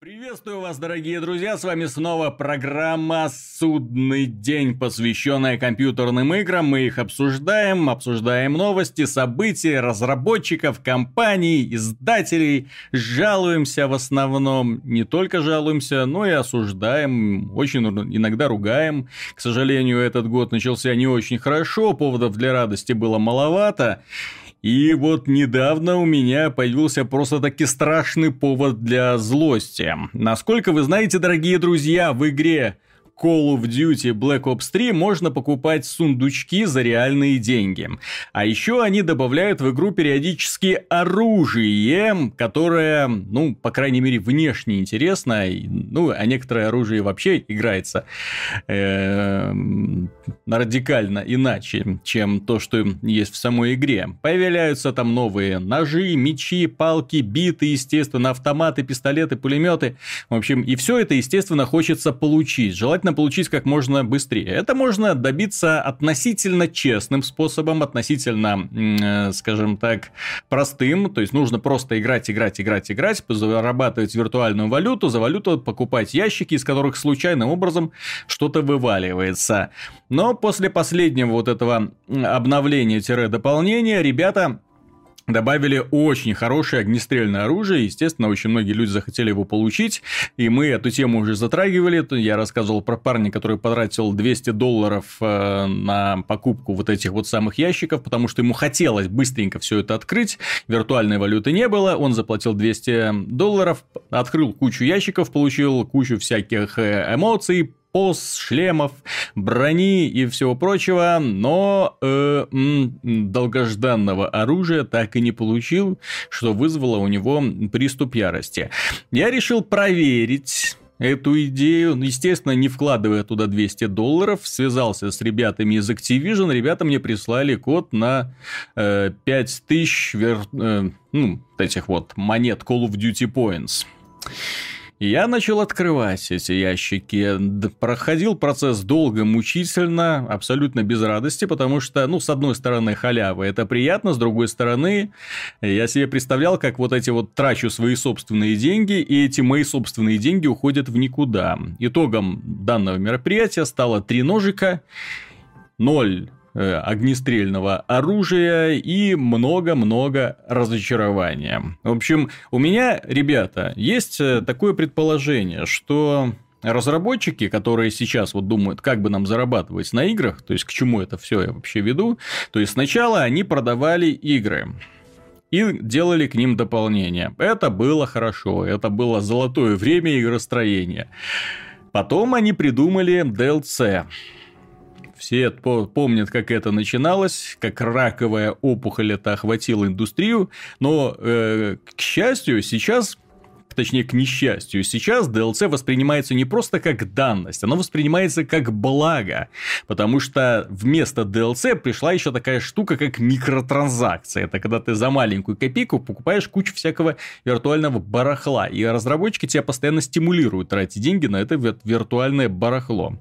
Приветствую вас, дорогие друзья, с вами снова программа «Судный день», посвященная компьютерным играм. Мы их обсуждаем, обсуждаем новости, события, разработчиков, компаний, издателей. Жалуемся в основном, не только жалуемся, но и осуждаем, очень иногда ругаем. К сожалению, этот год начался не очень хорошо, поводов для радости было маловато. И вот недавно у меня появился просто-таки страшный повод для злости. Насколько вы знаете, дорогие друзья, в игре Call of Duty Black Ops 3 можно покупать сундучки за реальные деньги. А еще они добавляют в игру периодически оружие, которое, ну, по крайней мере, внешне интересно. Ну, а некоторое оружие вообще играется э, радикально иначе, чем то, что есть в самой игре. Появляются там новые ножи, мечи, палки, биты, естественно, автоматы, пистолеты, пулеметы. В общем, и все это, естественно, хочется получить. Желательно желательно получить как можно быстрее. Это можно добиться относительно честным способом, относительно, э, скажем так, простым. То есть нужно просто играть, играть, играть, играть, зарабатывать виртуальную валюту, за валюту покупать ящики, из которых случайным образом что-то вываливается. Но после последнего вот этого обновления-дополнения ребята добавили очень хорошее огнестрельное оружие. Естественно, очень многие люди захотели его получить. И мы эту тему уже затрагивали. Я рассказывал про парня, который потратил 200 долларов э, на покупку вот этих вот самых ящиков, потому что ему хотелось быстренько все это открыть. Виртуальной валюты не было. Он заплатил 200 долларов, открыл кучу ящиков, получил кучу всяких э, эмоций, поз, шлемов, брони и всего прочего, но э, долгожданного оружия так и не получил, что вызвало у него приступ ярости. Я решил проверить эту идею, естественно, не вкладывая туда 200 долларов, связался с ребятами из Activision, ребята мне прислали код на э, 5000 вер... э, ну, этих вот монет Call of Duty Points я начал открывать эти ящики. Проходил процесс долго, мучительно, абсолютно без радости, потому что, ну, с одной стороны, халява, это приятно, с другой стороны, я себе представлял, как вот эти вот трачу свои собственные деньги, и эти мои собственные деньги уходят в никуда. Итогом данного мероприятия стало три ножика, ноль огнестрельного оружия и много-много разочарования. В общем, у меня, ребята, есть э, такое предположение, что разработчики, которые сейчас вот думают, как бы нам зарабатывать на играх, то есть к чему это все я вообще веду, то есть сначала они продавали игры и делали к ним дополнения. Это было хорошо, это было золотое время игростроения. Потом они придумали DLC. Все помнят, как это начиналось, как раковая опухоль это охватила индустрию, но, э, к счастью, сейчас точнее, к несчастью, сейчас DLC воспринимается не просто как данность, оно воспринимается как благо, потому что вместо DLC пришла еще такая штука, как микротранзакция. Это когда ты за маленькую копейку покупаешь кучу всякого виртуального барахла, и разработчики тебя постоянно стимулируют тратить деньги на это виртуальное барахло.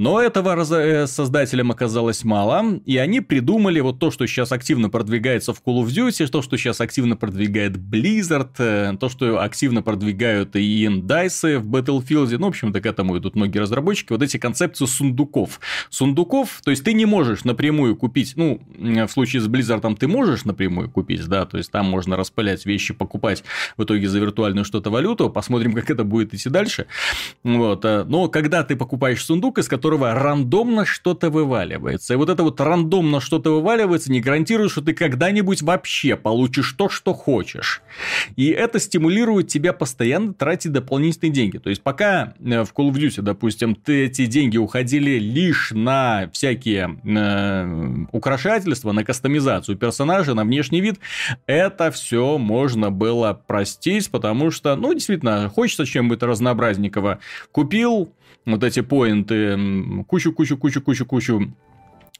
Но этого э, создателям оказалось мало, и они придумали вот то, что сейчас активно продвигается в Call of Duty, то, что сейчас активно продвигает Blizzard, э, то, что активно продвигают и DICE в Battlefield, ну, в общем-то, к этому идут многие разработчики, вот эти концепции сундуков. Сундуков, то есть ты не можешь напрямую купить, ну, в случае с Blizzard ты можешь напрямую купить, да, то есть там можно распылять вещи, покупать в итоге за виртуальную что-то валюту, посмотрим, как это будет идти дальше. Вот. Э, но когда ты покупаешь сундук, из которого которого рандомно что-то вываливается. И вот это вот рандомно что-то вываливается не гарантирует, что ты когда-нибудь вообще получишь то, что хочешь. И это стимулирует тебя постоянно тратить дополнительные деньги. То есть, пока э, в Call of Duty, допустим, ты эти деньги уходили лишь на всякие э, украшательства, на кастомизацию персонажа, на внешний вид, это все можно было простить, потому что, ну, действительно, хочется чем-нибудь разнообразненького. Купил, вот эти поинты, кучу-кучу-кучу-кучу-кучу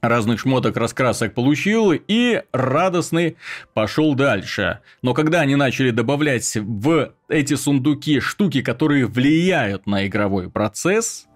разных шмоток, раскрасок получил и радостный пошел дальше. Но когда они начали добавлять в эти сундуки штуки, которые влияют на игровой процесс,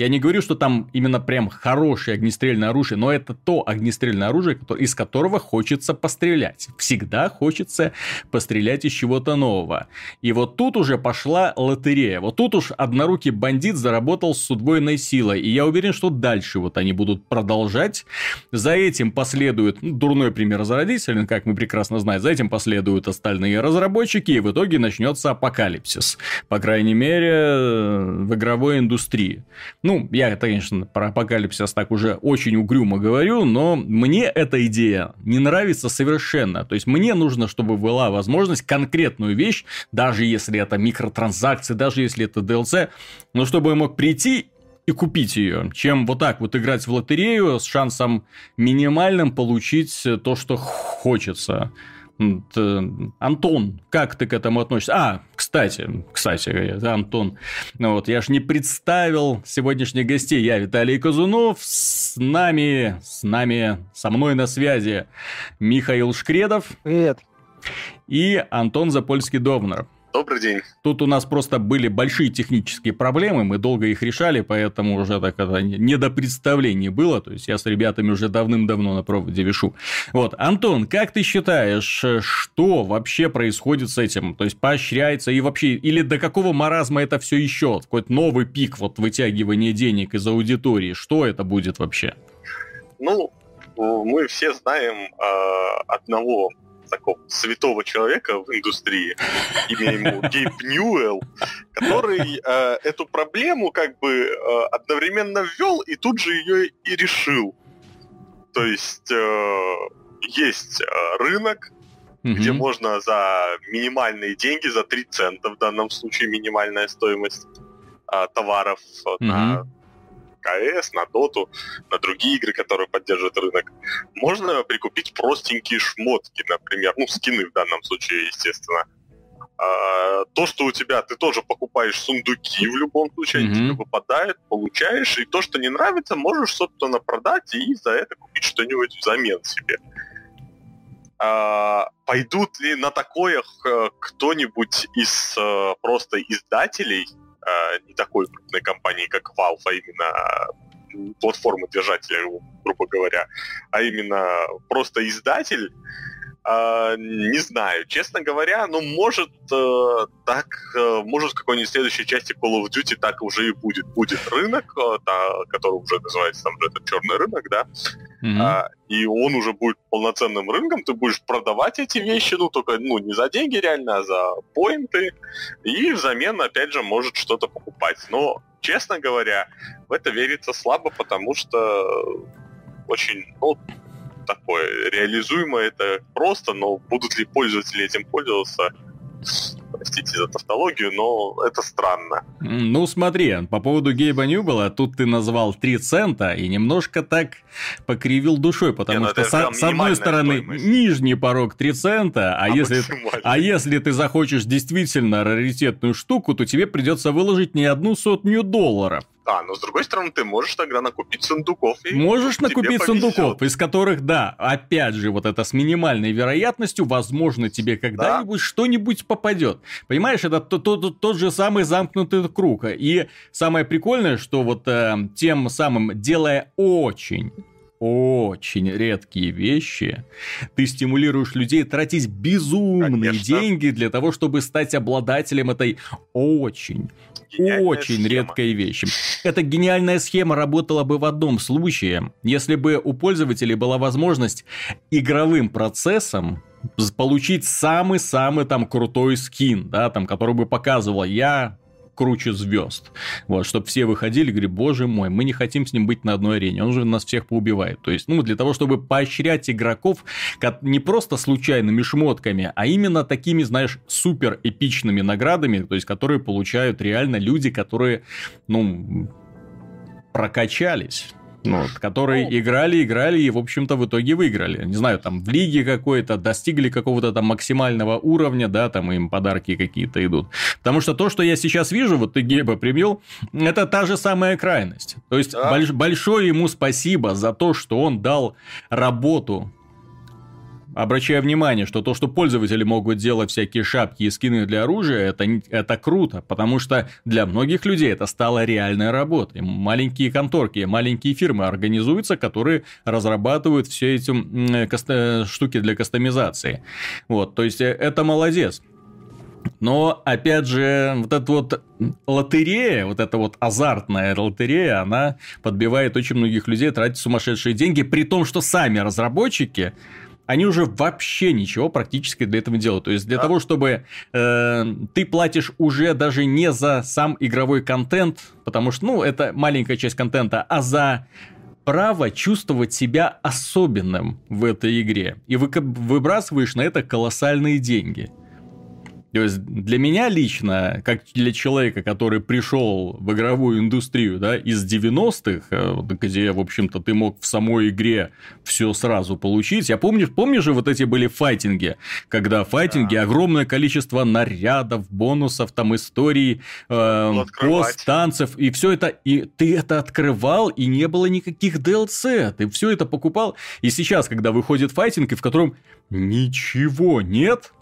Я не говорю, что там именно прям хорошее огнестрельное оружие, но это то огнестрельное оружие, из которого хочется пострелять. Всегда хочется пострелять из чего-то нового. И вот тут уже пошла лотерея. Вот тут уж однорукий бандит заработал с удвоенной силой. И я уверен, что дальше вот они будут продолжать. За этим последует ну, дурной пример за родителей, как мы прекрасно знаем. За этим последуют остальные разработчики, и в итоге начнется апокалипсис. По крайней мере, в игровой индустрии. Ну, я, конечно, про апокалипсис так уже очень угрюмо говорю, но мне эта идея не нравится совершенно. То есть, мне нужно, чтобы была возможность конкретную вещь, даже если это микротранзакции, даже если это DLC, но чтобы я мог прийти и купить ее, чем вот так вот играть в лотерею с шансом минимальным получить то, что хочется. Антон, как ты к этому относишься? А, кстати, кстати, Антон, ну вот я ж не представил сегодняшних гостей. Я Виталий Казунов, с нами, с нами, со мной на связи Михаил Шкредов. Привет. И Антон Запольский-Довнер. Добрый день. Тут у нас просто были большие технические проблемы, мы долго их решали, поэтому уже так это не до представлений было. То есть я с ребятами уже давным-давно на проводе вешу. Вот, Антон, как ты считаешь, что вообще происходит с этим? То есть поощряется и вообще, или до какого маразма это все еще? Какой-то новый пик вот вытягивания денег из аудитории. Что это будет вообще? Ну, мы все знаем э, одного такого святого человека в индустрии, имя ему Гейб Ньюэлл, который э, эту проблему как бы э, одновременно ввел и тут же ее и решил. То есть э, есть э, рынок, mm-hmm. где можно за минимальные деньги, за 3 цента в данном случае минимальная стоимость э, товаров mm-hmm. на КС, на Доту, на другие игры, которые поддерживают рынок, можно прикупить простенькие шмотки, например, ну, скины в данном случае, естественно. А, то, что у тебя, ты тоже покупаешь сундуки в любом случае, mm-hmm. тебе выпадает, получаешь, и то, что не нравится, можешь, собственно, продать и за это купить что-нибудь взамен себе. А, пойдут ли на такое кто-нибудь из а, просто издателей, э, не такой крупной компании, как Valve, а именно платформы держателя, грубо говоря, а именно просто издатель, Uh, не знаю, честно говоря, ну, может, uh, так, uh, может, в какой-нибудь следующей части Call of Duty так уже и будет. Будет рынок, та, который уже называется там же этот черный рынок, да, mm-hmm. и он уже будет полноценным рынком, ты будешь продавать эти вещи, ну, только, ну, не за деньги реально, а за поинты, и взамен, опять же, может что-то покупать. Но, честно говоря, в это верится слабо, потому что очень, ну, такое. Реализуемо это просто, но будут ли пользователи этим пользоваться, простите за тавтологию, но это странно. Ну, смотри, по поводу Гейба Ньюбела, тут ты назвал 3 цента и немножко так покривил душой, потому Не, ну, что с, с одной стороны стоимость. нижний порог 3 цента, а, а, если, а если ты захочешь действительно раритетную штуку, то тебе придется выложить не одну сотню долларов. А, но с другой стороны, ты можешь тогда накупить сундуков. И можешь накупить сундуков, из которых, да, опять же, вот это с минимальной вероятностью, возможно, тебе когда-нибудь да. что-нибудь попадет. Понимаешь, это тот, тот, тот же самый замкнутый круг. И самое прикольное, что вот э, тем самым, делая очень очень редкие вещи, ты стимулируешь людей тратить безумные Конечно. деньги для того, чтобы стать обладателем этой очень очень схема. редкой вещи. Эта гениальная схема работала бы в одном случае, если бы у пользователей была возможность игровым процессом получить самый-самый там крутой скин, да, там, который бы показывал, я круче звезд. Вот, чтобы все выходили и говорили, боже мой, мы не хотим с ним быть на одной арене, он же нас всех поубивает. То есть, ну, для того, чтобы поощрять игроков не просто случайными шмотками, а именно такими, знаешь, супер эпичными наградами, то есть, которые получают реально люди, которые, ну, прокачались ну, вот, которые ну, играли, играли и, в общем-то, в итоге выиграли. Не знаю, там в лиге какой-то, достигли какого-то там максимального уровня, да, там им подарки какие-то идут. Потому что то, что я сейчас вижу, вот ты Геба привел, это та же самая крайность. То есть, да. больш- большое ему спасибо за то, что он дал работу обращаю внимание, что то, что пользователи могут делать всякие шапки и скины для оружия, это, это круто, потому что для многих людей это стало реальной работой. Маленькие конторки, маленькие фирмы организуются, которые разрабатывают все эти э, штуки для кастомизации. Вот, то есть, э, это молодец. Но, опять же, вот эта вот лотерея, вот эта вот азартная лотерея, она подбивает очень многих людей тратить сумасшедшие деньги, при том, что сами разработчики они уже вообще ничего практически для этого не делают. То есть для да. того, чтобы э, ты платишь уже даже не за сам игровой контент, потому что, ну, это маленькая часть контента, а за право чувствовать себя особенным в этой игре. И вы выбрасываешь на это колоссальные деньги. То есть для меня лично, как для человека, который пришел в игровую индустрию да, из 90-х, э, где, в общем-то, ты мог в самой игре все сразу получить. Я помню, помнишь же вот эти были файтинги, когда файтинги, да. огромное количество нарядов, бонусов, там историй, э, пост, танцев, и все это, и ты это открывал, и не было никаких DLC, ты все это покупал. И сейчас, когда выходит файтинг, и в котором ничего нет,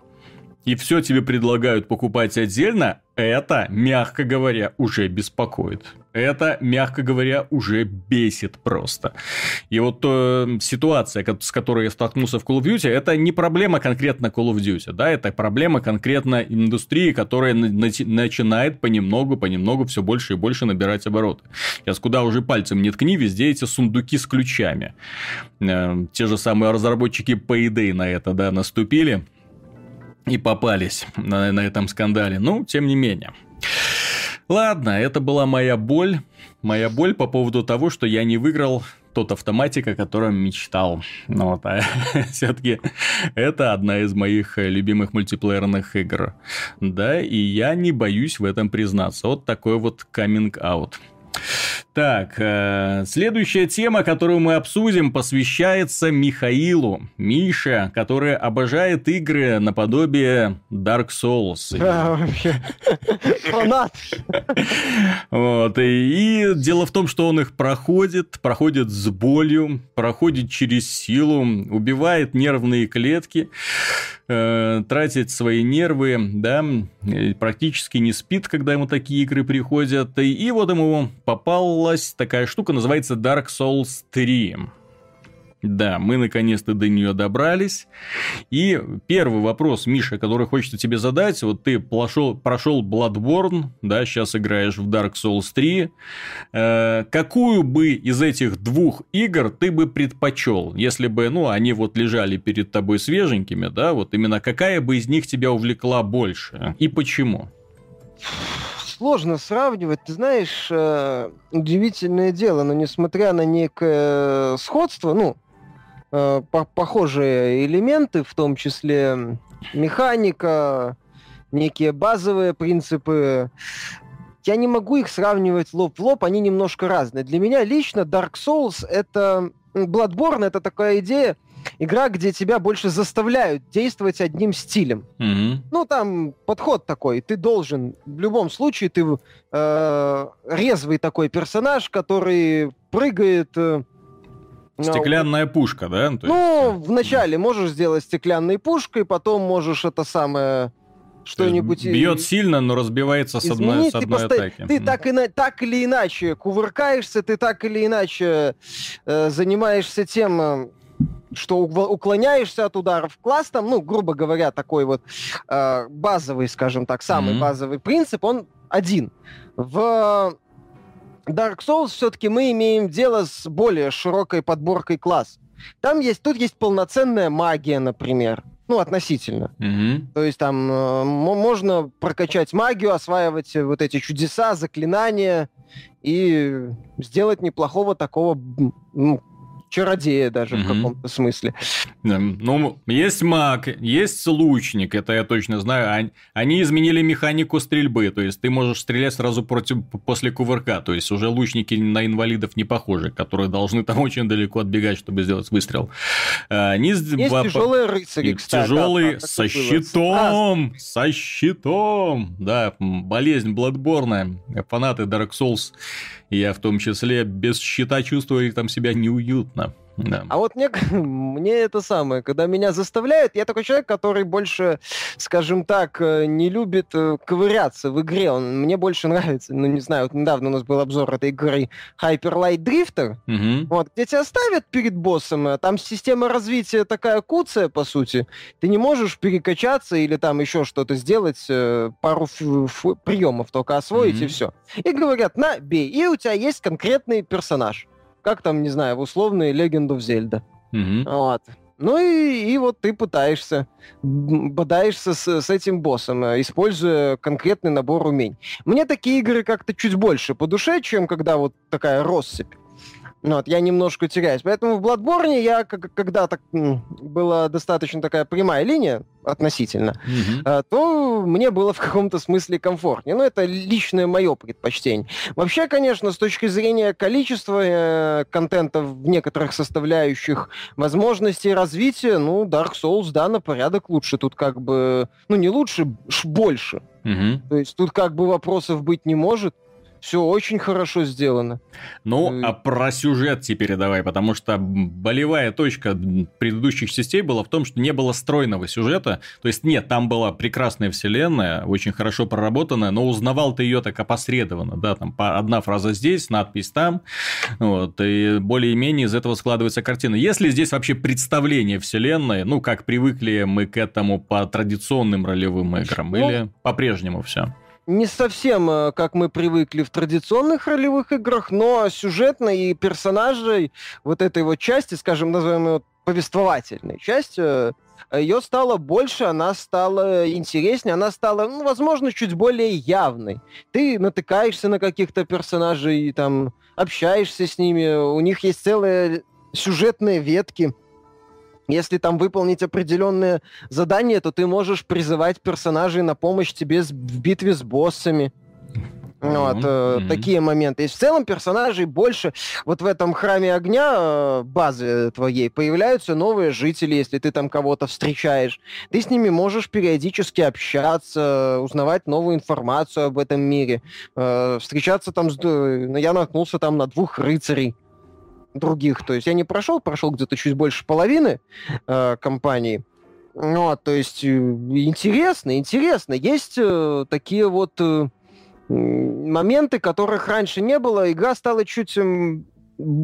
и все тебе предлагают покупать отдельно, это, мягко говоря, уже беспокоит. Это, мягко говоря, уже бесит просто. И вот э, ситуация, с которой я столкнулся в Call of Duty, это не проблема конкретно Call of Duty, да, это проблема конкретно индустрии, которая на- начинает понемногу, понемногу все больше и больше набирать обороты. Сейчас куда уже пальцем не ткни, везде эти сундуки с ключами. Э, те же самые разработчики Payday на это, да, наступили и попались на, на этом скандале. Ну, тем не менее. Ладно, это была моя боль. Моя боль по поводу того, что я не выиграл тот автоматик, о котором мечтал. Ну, вот, а все-таки это одна из моих любимых мультиплеерных игр. Да, и я не боюсь в этом признаться. Вот такой вот каминг-аут. Так, э, следующая тема, которую мы обсудим, посвящается Михаилу. Миша, который обожает игры наподобие Dark Souls. Да, вообще. Фанат. Вот, и, и дело в том, что он их проходит, проходит с болью, проходит через силу, убивает нервные клетки э, тратит свои нервы, да, практически не спит, когда ему такие игры приходят. И, и вот ему попалась такая штука, называется Dark Souls 3. Да, мы наконец-то до нее добрались. И первый вопрос, Миша, который хочется тебе задать. Вот ты прошел, прошел Bloodborne, да, сейчас играешь в Dark Souls 3. Э, какую бы из этих двух игр ты бы предпочел, если бы, ну, они вот лежали перед тобой свеженькими, да, вот именно какая бы из них тебя увлекла больше и почему? Сложно сравнивать. Ты знаешь, э, удивительное дело, но несмотря на некое сходство, ну, э, по похожие элементы, в том числе механика, некие базовые принципы. Я не могу их сравнивать лоб в лоб, они немножко разные. Для меня лично Dark Souls это... Bloodborne это такая идея, игра, где тебя больше заставляют действовать одним стилем. Mm-hmm. Ну, там подход такой. Ты должен, в любом случае, ты э, резвый такой персонаж, который прыгает... Э, Стеклянная пушка, да? То ну, есть... вначале можешь сделать стеклянной пушкой, потом можешь это самое что-нибудь... Бьет сильно, но разбивается с одной, с одной ты атаки. Ты так, и, так или иначе кувыркаешься, ты так или иначе э, занимаешься тем, э, что уклоняешься от ударов. Класс там, ну, грубо говоря, такой вот э, базовый, скажем так, самый mm-hmm. базовый принцип, он один. В Dark Souls все-таки мы имеем дело с более широкой подборкой класс. Там есть, тут есть полноценная магия, например. Ну, относительно. Mm-hmm. То есть там э, можно прокачать магию, осваивать вот эти чудеса, заклинания и сделать неплохого такого ну, чародея даже mm-hmm. в каком-то смысле. Ну, есть маг, есть лучник, это я точно знаю. Они изменили механику стрельбы, то есть ты можешь стрелять сразу против, после кувырка, то есть уже лучники на инвалидов не похожи, которые должны там очень далеко отбегать, чтобы сделать выстрел. Они... Есть тяжелые рыцари, кстати. Тяжелый да, со щитом, а, со щитом, да, болезнь Бладборна, фанаты Dark Souls я в том числе без щита чувствую там себя неуютно. Да. А вот мне, мне это самое, когда меня заставляют, я такой человек, который больше, скажем так, э, не любит э, ковыряться в игре. Он, мне больше нравится, ну не знаю, вот недавно у нас был обзор этой игры Hyper Light Drifter, угу. вот, где тебя ставят перед боссом, э, там система развития такая куция, по сути. Ты не можешь перекачаться или там еще что-то сделать, пару приемов только освоить угу. и все. И говорят, на, бей. И у тебя есть конкретный персонаж как там, не знаю, в условные Legend of Zelda. Угу. Вот. Ну и, и вот ты пытаешься, бодаешься с, с этим боссом, э, используя конкретный набор умений. Мне такие игры как-то чуть больше по душе, чем когда вот такая россыпь. Ну вот, я немножко теряюсь. Поэтому в Bloodborne я когда так была достаточно такая прямая линия относительно, mm-hmm. то мне было в каком-то смысле комфортнее. Но это личное мое предпочтение. Вообще, конечно, с точки зрения количества э, контента в некоторых составляющих, возможностей развития, ну, Dark Souls, да, на порядок лучше. Тут как бы, ну, не лучше, больше. Mm-hmm. То есть тут как бы вопросов быть не может. Все очень хорошо сделано. Ну, а про сюжет теперь давай, потому что болевая точка предыдущих частей была в том, что не было стройного сюжета. То есть, нет, там была прекрасная вселенная, очень хорошо проработанная, но узнавал ты ее так опосредованно, да, там одна фраза здесь, надпись там, вот, и более-менее из этого складывается картина. Если здесь вообще представление вселенной, ну, как привыкли мы к этому по традиционным ролевым играм, ну, или по-прежнему все? Не совсем, э, как мы привыкли в традиционных ролевых играх, но сюжетно и персонажей вот этой вот части, скажем, назовем ее повествовательной частью, ее стало больше, она стала интереснее, она стала, ну, возможно, чуть более явной. Ты натыкаешься на каких-то персонажей, там, общаешься с ними, у них есть целые сюжетные ветки, если там выполнить определенные задания, то ты можешь призывать персонажей на помощь тебе в битве с боссами. Вот, mm-hmm. э, такие моменты. И в целом персонажей больше. Вот в этом храме огня э, базы твоей появляются новые жители, если ты там кого-то встречаешь. Ты с ними можешь периодически общаться, узнавать новую информацию об этом мире. Э, встречаться там с... Я наткнулся там на двух рыцарей других. То есть я не прошел, прошел где-то чуть больше половины э, компании. Ну, то есть э, интересно, интересно. Есть э, такие вот э, моменты, которых раньше не было. Игра стала чуть э,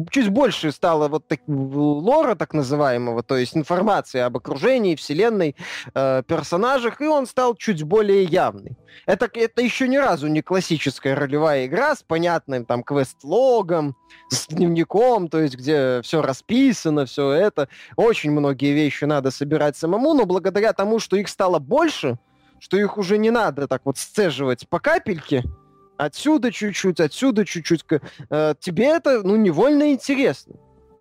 чуть больше стало вот так, лора так называемого, то есть информации об окружении, вселенной, э, персонажах, и он стал чуть более явный. Это, это еще ни разу не классическая ролевая игра с понятным там квест-логом, с дневником, то есть где все расписано, все это. Очень многие вещи надо собирать самому, но благодаря тому, что их стало больше, что их уже не надо так вот сцеживать по капельке, отсюда чуть-чуть, отсюда чуть-чуть. Э, тебе это, ну, невольно интересно.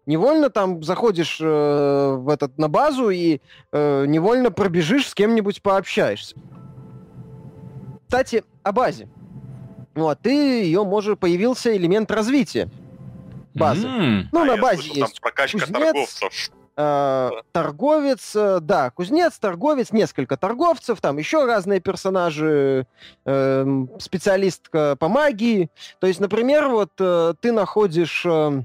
Невольно там заходишь э, в этот, на базу и э, невольно пробежишь, с кем-нибудь пообщаешься. Кстати, о базе. Вот, ты ее, может, появился элемент развития базы. Mm-hmm. Ну, а на базе слышал, есть прокачка кузнец, торговцев э, торговец, э, да, кузнец, торговец, несколько торговцев, там еще разные персонажи, э, специалистка по магии. То есть, например, вот э, ты находишь э,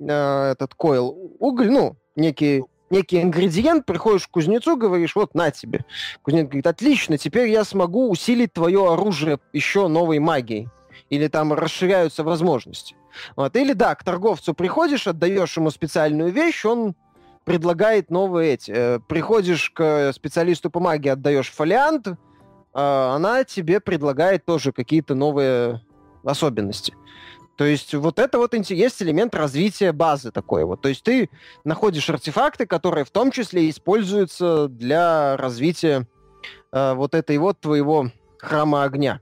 э, этот койл, уголь, ну, некий некий ингредиент, приходишь к кузнецу, говоришь, вот, на тебе. Кузнец говорит, отлично, теперь я смогу усилить твое оружие еще новой магией. Или там расширяются возможности. Вот. Или да, к торговцу приходишь, отдаешь ему специальную вещь, он предлагает новые эти. Э, приходишь к специалисту по магии, отдаешь фолиант, э, она тебе предлагает тоже какие-то новые особенности. То есть вот это вот есть элемент развития базы такой вот. То есть ты находишь артефакты, которые в том числе используются для развития э, вот этой вот твоего храма огня.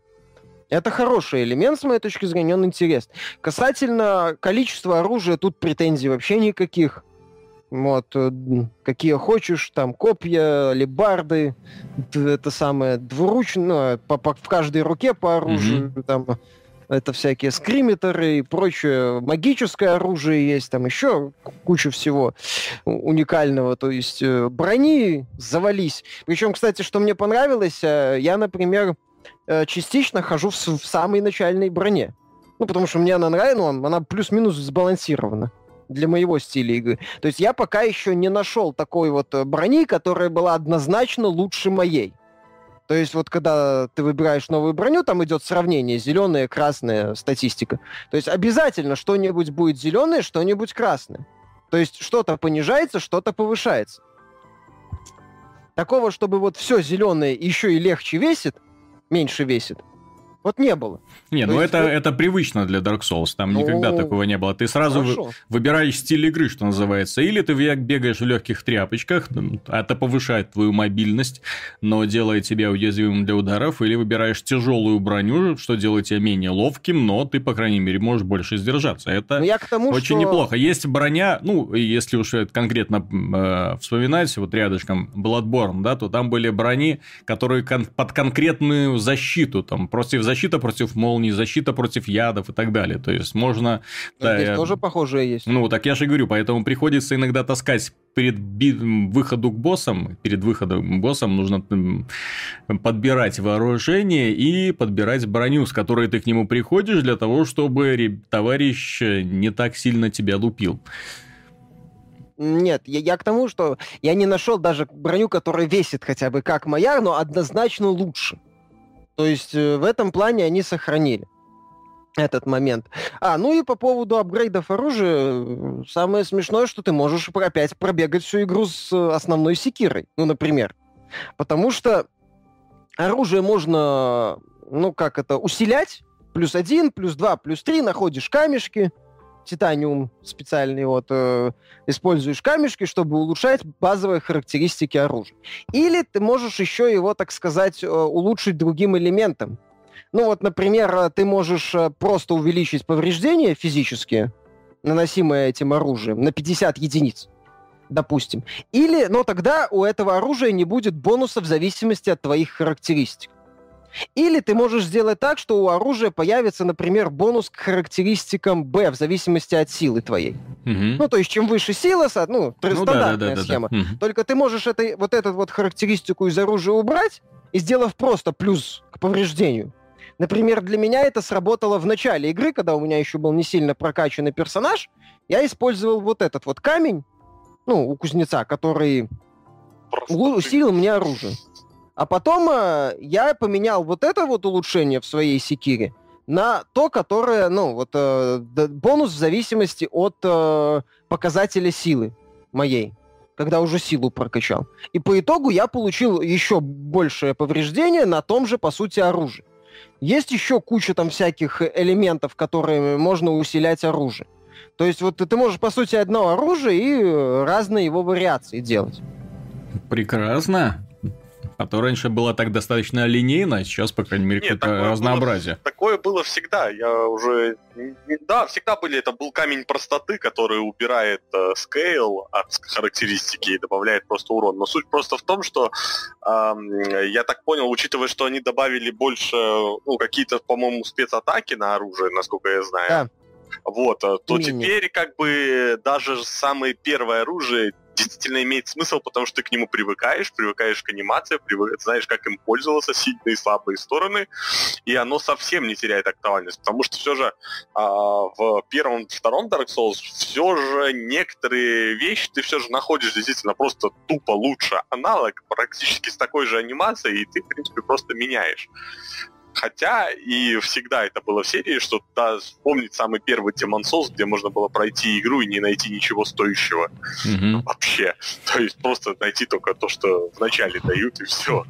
Это хороший элемент, с моей точки зрения, он интересный. Касательно количества оружия, тут претензий вообще никаких. Вот, э, какие хочешь, там, копья, лебарды, это самое, двуручное, по, по, в каждой руке по оружию, mm-hmm. там, это всякие скриметеры и прочее, магическое оружие есть, там еще куча всего уникального, то есть э, брони завались. Причем, кстати, что мне понравилось, э, я, например, частично хожу в, в самой начальной броне. Ну, потому что мне она нравится, ну, она плюс-минус сбалансирована. Для моего стиля игры. То есть я пока еще не нашел такой вот э, брони, которая была однозначно лучше моей. То есть вот когда ты выбираешь новую броню, там идет сравнение зеленая, красная статистика. То есть обязательно что-нибудь будет зеленое, что-нибудь красное. То есть что-то понижается, что-то повышается. Такого, чтобы вот все зеленое еще и легче весит, меньше весит, вот не было. Не, То ну это, вы... это привычно для Dark Souls, там ну, никогда такого не было. Ты сразу хорошо. выбираешь стиль игры, что называется. Или ты бегаешь в легких тряпочках, это повышает твою мобильность, но делает тебя уязвимым для ударов, или выбираешь тяжелую броню, что делает тебя менее ловким, но ты, по крайней мере, можешь больше сдержаться. Это ну, тому, очень что... неплохо. Есть броня, ну, если уж конкретно э, вспоминать, вот рядышком Bloodborne, да, то там были брони, которые кон- под конкретную защиту, там, против защита против молний, защита против ядов и так далее. То есть можно... Да, здесь я... тоже похожие есть. Ну, так я же говорю, поэтому приходится иногда таскать перед би... выходу к боссам, перед выходом к боссам нужно подбирать вооружение и подбирать броню, с которой ты к нему приходишь для того, чтобы товарищ не так сильно тебя лупил. Нет, я, я к тому, что я не нашел даже броню, которая весит хотя бы как моя, но однозначно лучше. То есть э, в этом плане они сохранили этот момент. А, ну и по поводу апгрейдов оружия, э, самое смешное, что ты можешь опять пробегать всю игру с э, основной секирой, ну, например. Потому что оружие можно, ну, как это, усилять, плюс один, плюс два, плюс три, находишь камешки, титаниум специальный, вот, э, используешь камешки, чтобы улучшать базовые характеристики оружия. Или ты можешь еще его, так сказать, э, улучшить другим элементом. Ну вот, например, э, ты можешь э, просто увеличить повреждения физические, наносимые этим оружием, на 50 единиц допустим. Или, но тогда у этого оружия не будет бонуса в зависимости от твоих характеристик. Или ты можешь сделать так, что у оружия появится, например, бонус к характеристикам Б в зависимости от силы твоей. Угу. Ну, то есть, чем выше сила, ну, ну стандартная да, да, да, схема. Да, да. Угу. Только ты можешь это, вот эту вот характеристику из оружия убрать, и сделав просто плюс к повреждению. Например, для меня это сработало в начале игры, когда у меня еще был не сильно прокачанный персонаж. Я использовал вот этот вот камень, ну, у кузнеца, который Просто усилил мне оружие. А потом э, я поменял вот это вот улучшение в своей секире на то, которое, ну, вот э, бонус в зависимости от э, показателя силы моей, когда уже силу прокачал. И по итогу я получил еще большее повреждение на том же, по сути, оружии. Есть еще куча там всяких элементов, которые можно усилять оружие. То есть вот ты можешь, по сути, одно оружие и э, разные его вариации делать. Прекрасно. А то раньше было так достаточно линейно, а сейчас, по крайней мере, какое-то разнообразие. Было, такое было всегда. Я уже... Да, всегда были. Это был камень простоты, который убирает э, scale от характеристики и добавляет просто урон. Но суть просто в том, что э, я так понял, учитывая, что они добавили больше, ну, какие-то, по-моему, спецатаки на оружие, насколько я знаю. Да. Вот, э, то Именно. теперь как бы даже самое первое оружие действительно имеет смысл, потому что ты к нему привыкаешь, привыкаешь к анимации, привык, знаешь, как им пользоваться, сильные и слабые стороны, и оно совсем не теряет актуальность, потому что все же а, в первом, втором Dark Souls все же некоторые вещи ты все же находишь действительно просто тупо лучше аналог, практически с такой же анимацией, и ты, в принципе, просто меняешь. Хотя и всегда это было в серии, что да, вспомнить самый первый Demon Souls, где можно было пройти игру и не найти ничего стоящего. Mm-hmm. Вообще. То есть просто найти только то, что вначале дают, и все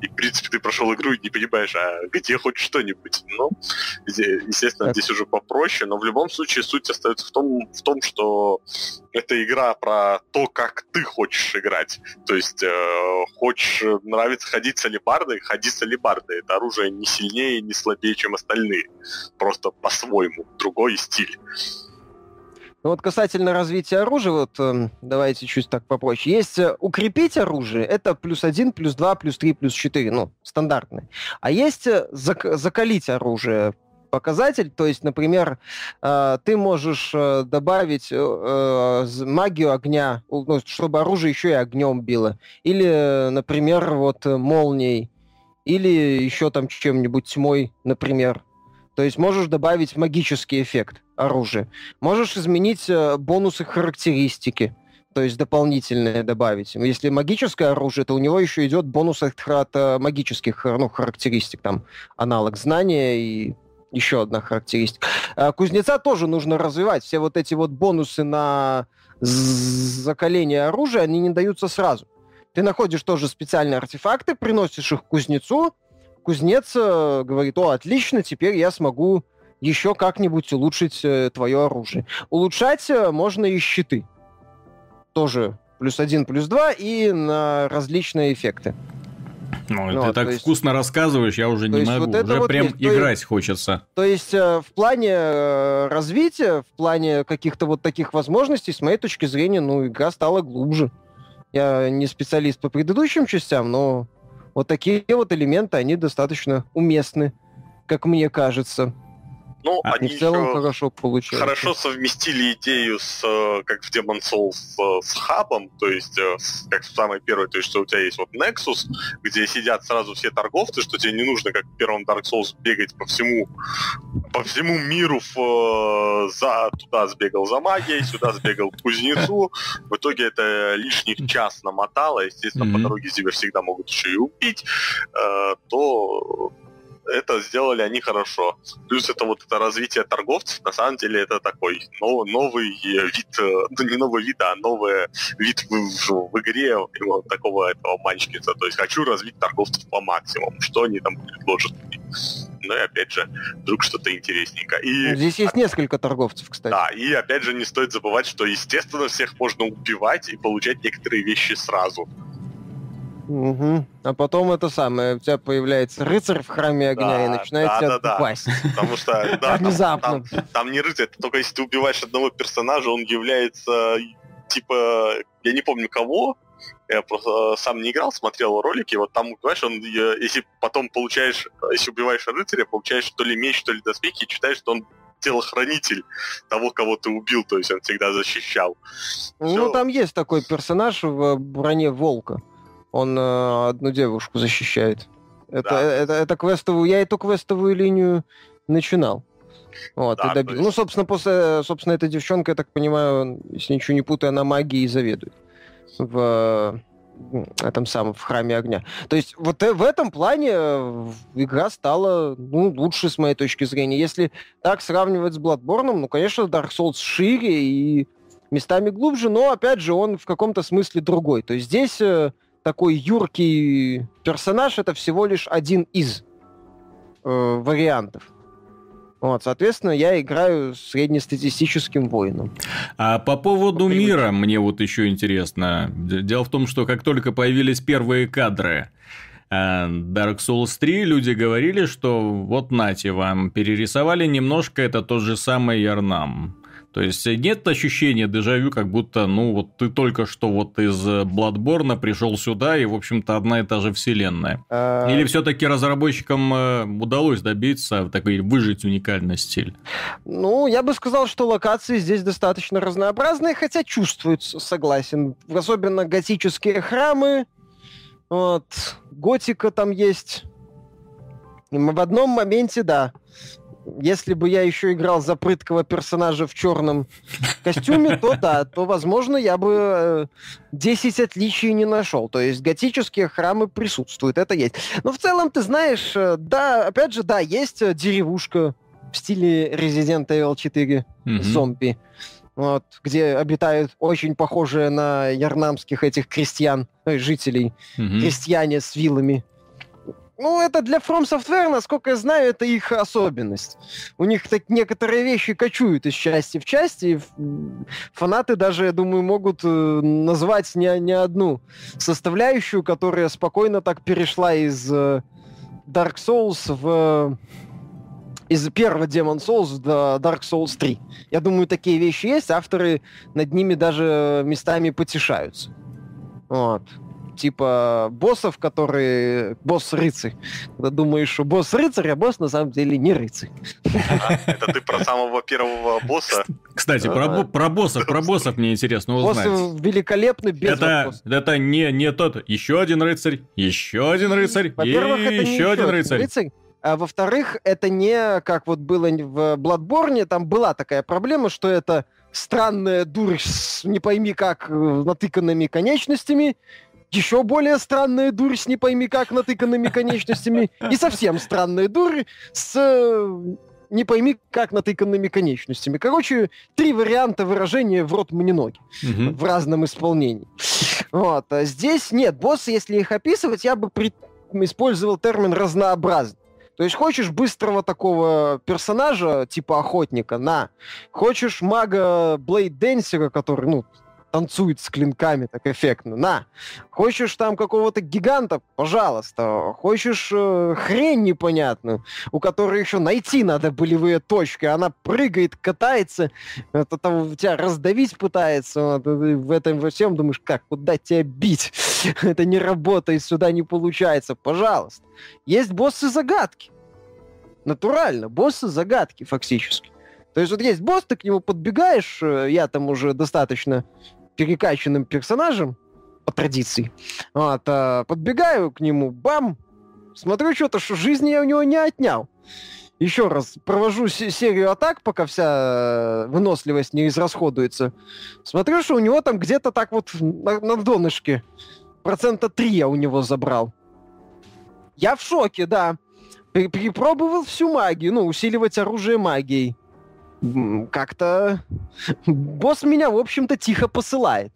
и, в принципе, ты прошел игру и не понимаешь, а где хоть что-нибудь. Ну, естественно, здесь уже попроще, но в любом случае суть остается в том, в том что это игра про то, как ты хочешь играть. То есть, э, хочешь нравится ходить с алибардой, ходи с алибардой. Это оружие не сильнее, не слабее, чем остальные. Просто по-своему, другой стиль. Ну вот касательно развития оружия, вот э, давайте чуть так попроще. Есть э, укрепить оружие, это плюс один, плюс два, плюс три, плюс четыре, ну, стандартный. А есть э, зак- закалить оружие, показатель, то есть, например, э, ты можешь добавить магию огня, ну, чтобы оружие еще и огнем било. Или, например, вот молнией. Или еще там чем-нибудь тьмой, например. То есть можешь добавить магический эффект оружие. Можешь изменить э, бонусы характеристики, то есть дополнительные добавить. Если магическое оружие, то у него еще идет бонус от, от э, магических ну, характеристик, там аналог знания и еще одна характеристика. А кузнеца тоже нужно развивать. Все вот эти вот бонусы на закаление оружия, они не даются сразу. Ты находишь тоже специальные артефакты, приносишь их кузнецу, кузнец э, говорит, о, отлично, теперь я смогу еще как-нибудь улучшить э, твое оружие. Улучшать э, можно и щиты. Тоже плюс один, плюс два, и на различные эффекты. Ну, ну ты так есть, вкусно рассказываешь, я уже не могу. Вот уже вот прям есть, играть есть, хочется. То есть э, в плане э, развития, в плане каких-то вот таких возможностей, с моей точки зрения, ну, игра стала глубже. Я не специалист по предыдущим частям, но вот такие вот элементы, они достаточно уместны, как мне кажется. Ну, а, они в целом хорошо получилось. Хорошо совместили идею с, э, как в Demon Souls, с, э, с хабом, то есть, э, как в самой первой, то есть, что у тебя есть вот Nexus, где сидят сразу все торговцы, что тебе не нужно, как в первом Dark Souls, бегать по всему, по всему миру в, за, туда сбегал за магией, сюда сбегал к кузнецу. В итоге это лишний час намотало, естественно, mm-hmm. по дороге тебя всегда могут еще и убить, то это сделали они хорошо. Плюс это вот это развитие торговцев, на самом деле это такой новый, новый вид, э, ну не новый вид, а новый вид в, в, в игре вот такого этого мальчика. То есть хочу развить торговцев по максимуму. Что они там предложат? Ну и опять же, вдруг что-то интересненькое. И, ну, Здесь есть несколько торговцев, кстати. Да, и опять же не стоит забывать, что естественно всех можно убивать и получать некоторые вещи сразу. Угу. А потом это самое, у тебя появляется рыцарь в храме огня да, и начинает да, тебя да, пасть. Да. Потому что да, внезапно. Там, там, там не рыцарь, это только если ты убиваешь одного персонажа, он является типа, я не помню кого, я просто сам не играл, смотрел ролики, вот там, понимаешь, он, если потом получаешь, если убиваешь рыцаря, получаешь то ли меч, то ли доспехи, и читаешь, что он телохранитель того, кого ты убил, то есть он всегда защищал. Ну, Все. там есть такой персонаж в броне волка он э, одну девушку защищает. Это, да. это, это квестовую, я эту квестовую линию начинал. Вот, да, и добил. Есть... Ну, собственно, после, собственно, эта девчонка, я так понимаю, если ничего не путаю, она магией заведует в этом самом, в храме огня. То есть вот э, в этом плане э, игра стала ну, лучше с моей точки зрения. Если так сравнивать с Bloodborne, ну, конечно, Dark Souls шире и местами глубже, но, опять же, он в каком-то смысле другой. То есть здесь э, такой юркий персонаж, это всего лишь один из э, вариантов. Вот, соответственно, я играю среднестатистическим воином. А по поводу мира мне вот еще интересно. Дело в том, что как только появились первые кадры э, Dark Souls 3, люди говорили, что вот нате вам, перерисовали немножко, это тот же самый Ярнам. То есть нет ощущения дежавю, как будто, ну, вот ты только что вот из Bloodborne пришел сюда, и, в общем-то, одна и та же вселенная. А... Или все-таки разработчикам э, удалось добиться такой выжить уникальный стиль? Ну, я бы сказал, что локации здесь достаточно разнообразные, хотя чувствуется, согласен. Особенно готические храмы, вот, готика там есть. В одном моменте, да, если бы я еще играл за прыткого персонажа в черном костюме, то да, то, возможно, я бы 10 э, отличий не нашел. То есть готические храмы присутствуют, это есть. Но в целом, ты знаешь, э, да, опять же, да, есть э, деревушка в стиле Resident Evil 4 mm-hmm. зомби. Вот, где обитают очень похожие на ярнамских этих крестьян, жителей, mm-hmm. крестьяне с вилами. Ну, это для From Software, насколько я знаю, это их особенность. У них так некоторые вещи кочуют из части в части. Фанаты даже, я думаю, могут э, назвать не, не одну составляющую, которая спокойно так перешла из э, Dark Souls в из первого Demon Souls до Dark Souls 3. Я думаю, такие вещи есть, авторы над ними даже местами потешаются. Вот типа боссов, которые... Босс-рыцарь. Когда думаешь, что босс-рыцарь, а босс на самом деле не рыцарь. Это ты про самого первого босса? Кстати, про, про боссов, про боссов мне интересно узнать. Босс великолепный без это, это не, не тот, еще один рыцарь, еще один рыцарь, и еще один рыцарь. А во-вторых, это не как вот было в Bloodborne, там была такая проблема, что это странная дурь с не пойми как э, натыканными конечностями, еще более странная дурь с не пойми как натыканными конечностями, и совсем странная дурь с э, не пойми как натыканными конечностями. Короче, три варианта выражения в рот мне ноги Мгм. в разном исполнении. Вот. А здесь нет, боссы, если их описывать, я бы при- использовал термин разнообразный. То есть хочешь быстрого такого персонажа, типа охотника, на. Хочешь мага Блейд Денсера, который, ну, танцует с клинками так эффектно, на. Хочешь там какого-то гиганта, пожалуйста. Хочешь э, хрень непонятную, у которой еще найти надо болевые точки, она прыгает, катается, это там тебя раздавить пытается, в этом во всем думаешь, как, куда тебя бить? это не работает, сюда не получается, пожалуйста. Есть боссы-загадки. Натурально, боссы-загадки фактически. То есть вот есть босс, ты к нему подбегаешь, э, я там уже достаточно перекачанным персонажем, по традиции, вот, а, подбегаю к нему, бам, смотрю что-то, что жизни я у него не отнял. Еще раз провожу се- серию атак, пока вся э, выносливость не израсходуется. Смотрю, что у него там где-то так вот на, на донышке процента 3 я у него забрал. Я в шоке, да. Пер- Перепробовал всю магию, ну, усиливать оружие магией. Как-то босс меня, в общем-то, тихо посылает.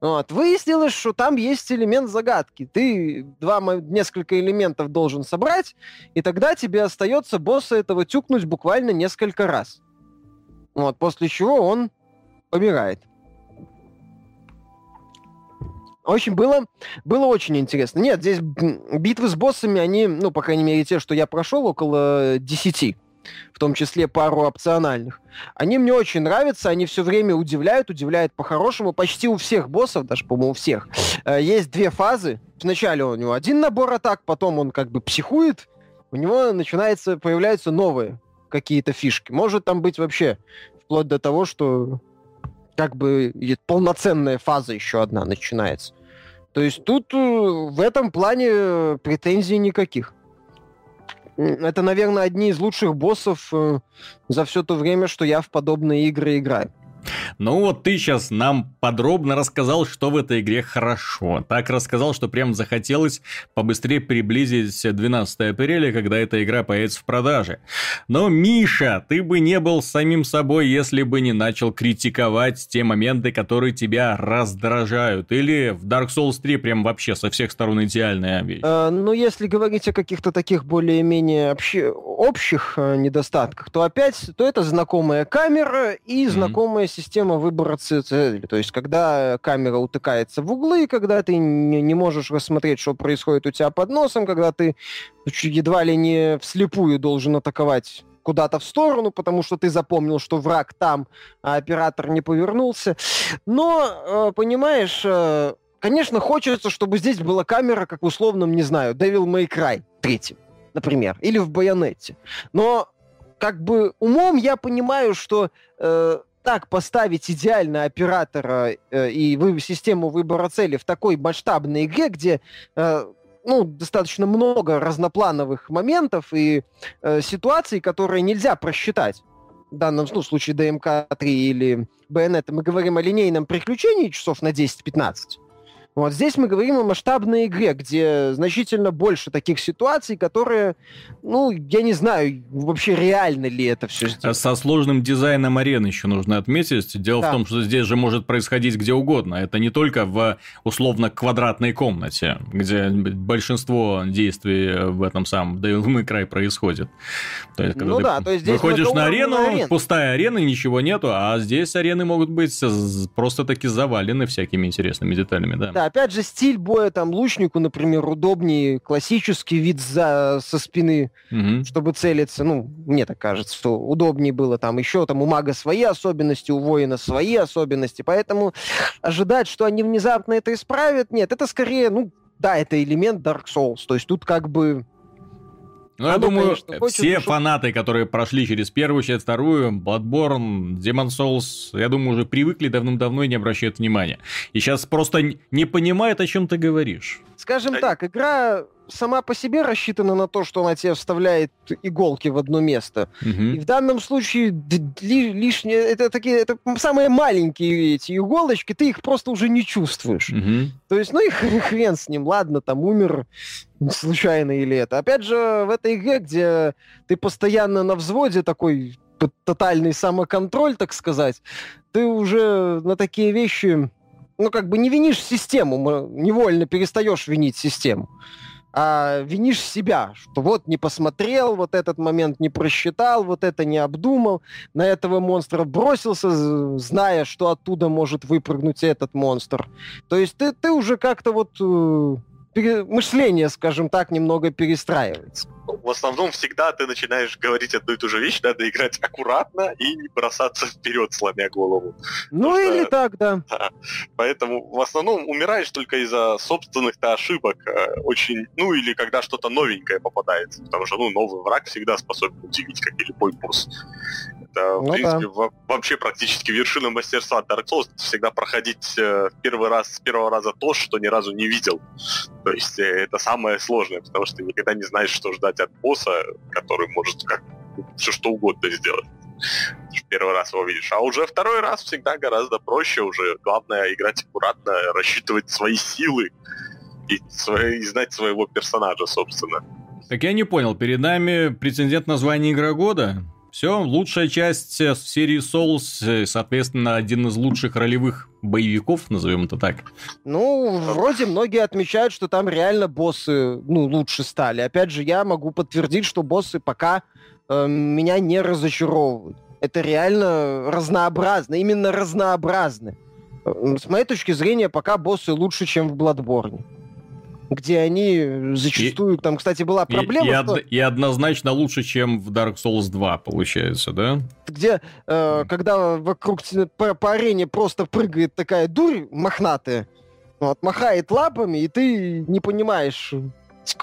Вот. Выяснилось, что там есть элемент загадки. Ты два, несколько элементов должен собрать, и тогда тебе остается босса этого тюкнуть буквально несколько раз. Вот, после чего он помирает. Очень было, было очень интересно. Нет, здесь битвы с боссами, они, ну, по крайней мере, те, что я прошел, около 10, в том числе пару опциональных. Они мне очень нравятся, они все время удивляют, удивляют по-хорошему. Почти у всех боссов, даже, по-моему, у всех, э, есть две фазы. Вначале у него один набор атак, потом он как бы психует, у него начинается, появляются новые какие-то фишки. Может там быть вообще вплоть до того, что как бы полноценная фаза еще одна начинается. То есть тут э, в этом плане претензий никаких. Это, наверное, одни из лучших боссов э, за все то время, что я в подобные игры играю. Ну вот ты сейчас нам подробно рассказал, что в этой игре хорошо. Так рассказал, что прям захотелось побыстрее приблизить 12 апреля, когда эта игра появится в продаже. Но, Миша, ты бы не был самим собой, если бы не начал критиковать те моменты, которые тебя раздражают. Или в Dark Souls 3 прям вообще со всех сторон идеальная вещь. Э, Но если говорить о каких-то таких более-менее обще- общих э, недостатках, то опять, то это знакомая камера и знакомая система выбора цели. То есть, когда камера утыкается в углы, когда ты не, не можешь рассмотреть, что происходит у тебя под носом, когда ты едва ли не вслепую должен атаковать куда-то в сторону, потому что ты запомнил, что враг там, а оператор не повернулся. Но, э, понимаешь, э, конечно, хочется, чтобы здесь была камера, как в условном, не знаю, Devil May Cry 3, например, или в Байонете. Но как бы умом я понимаю, что э, так поставить идеально оператора э, и вы, систему выбора цели в такой масштабной игре, где э, ну, достаточно много разноплановых моментов и э, ситуаций, которые нельзя просчитать. В данном ну, случае ДМК-3 или Байонета мы говорим о линейном приключении часов на 10-15. Вот здесь мы говорим о масштабной игре, где значительно больше таких ситуаций, которые, ну, я не знаю, вообще реально ли это все сделать. Со сложным дизайном арены еще нужно отметить. Дело Да. в том, что здесь же может происходить где угодно. Это не только в условно квадратной комнате, где большинство действий в этом самом Devil May Cry происходит. То есть, когда Ну ты да, то есть здесь выходишь на арену, многоуровневая арена. пустая арена, ничего нету, а здесь арены могут быть просто-таки завалены всякими интересными деталями, да. Да, опять же, стиль боя там лучнику, например, удобнее, классический вид за, со спины, Мгм. чтобы целиться, ну, мне так кажется, что удобнее было там еще там у мага свои особенности, у воина свои особенности, поэтому ожидать, что они внезапно это исправят, нет, это скорее, ну, да, это элемент Dark Souls, то есть тут как бы Ну, я думаю, конечно, хочет, все чтоб- фанаты, которые прошли через первую часть, вторую, Bloodborne, Demon Souls, я думаю, уже привыкли давным-давно и не обращают внимания. И сейчас просто не понимают, о чем ты говоришь. Скажем Да. так, игра сама по себе рассчитана на то, что она тебе вставляет иголки в одно место. И Мгм. в данном случае лишние, это такие, это самые маленькие эти иголочки, ты их просто уже не чувствуешь. Мгм. То есть, ну и хр- хрен с ним, ладно, там умер случайно или это. Опять же, в этой игре, где ты постоянно на взводе такой тотальный самоконтроль, так сказать, ты уже на такие вещи, ну как бы не винишь систему, невольно перестаешь винить систему, а винишь себя, что вот не посмотрел, вот этот момент не просчитал, вот это не обдумал, на этого монстра бросился, зная, что оттуда может выпрыгнуть этот монстр. То есть ты, ты уже как-то вот э, мышление, скажем так, немного перестраивается. В основном всегда ты начинаешь говорить одну и ту же вещь, надо играть аккуратно и не бросаться вперед, сломя голову. Ну что- или так, да. Поэтому в основном умираешь только из-за собственных-то ошибок. э, Очень, ну или когда что-то новенькое попадается. Потому что, ну, новый враг всегда способен удивить, как и любой босс. Это, в Ну принципе, во- вообще практически вершина мастерства Dark Souls всегда проходить э, первый раз, с первого раза то, что ни разу не видел. То есть э, это самое сложное, потому что ты никогда не знаешь, что ждать от босса, который может как все что угодно сделать. Первый раз его видишь. А уже второй раз всегда гораздо проще. Уже главное играть аккуратно, рассчитывать свои силы и, свои- и знать своего персонажа, собственно. Так я не понял, перед нами претендент на звание Игра Года? Все, лучшая часть э, серии Souls, э, соответственно, один из лучших ролевых боевиков, назовем это так. Ну, вроде многие отмечают, что там реально боссы, ну, лучше стали. Опять же, я могу подтвердить, что боссы пока э, меня не разочаровывают. Это реально разнообразно, именно разнообразны. Э, С моей точки зрения, пока боссы лучше, чем в Bloodborne. Где они зачастую... Там, кстати, была И- проблема, и, что... од- и однозначно лучше, чем в Dark Souls 2, получается, да? где, э, когда вокруг по, по арене просто прыгает такая дурь мохнатая, вот, махает лапами, и ты не понимаешь,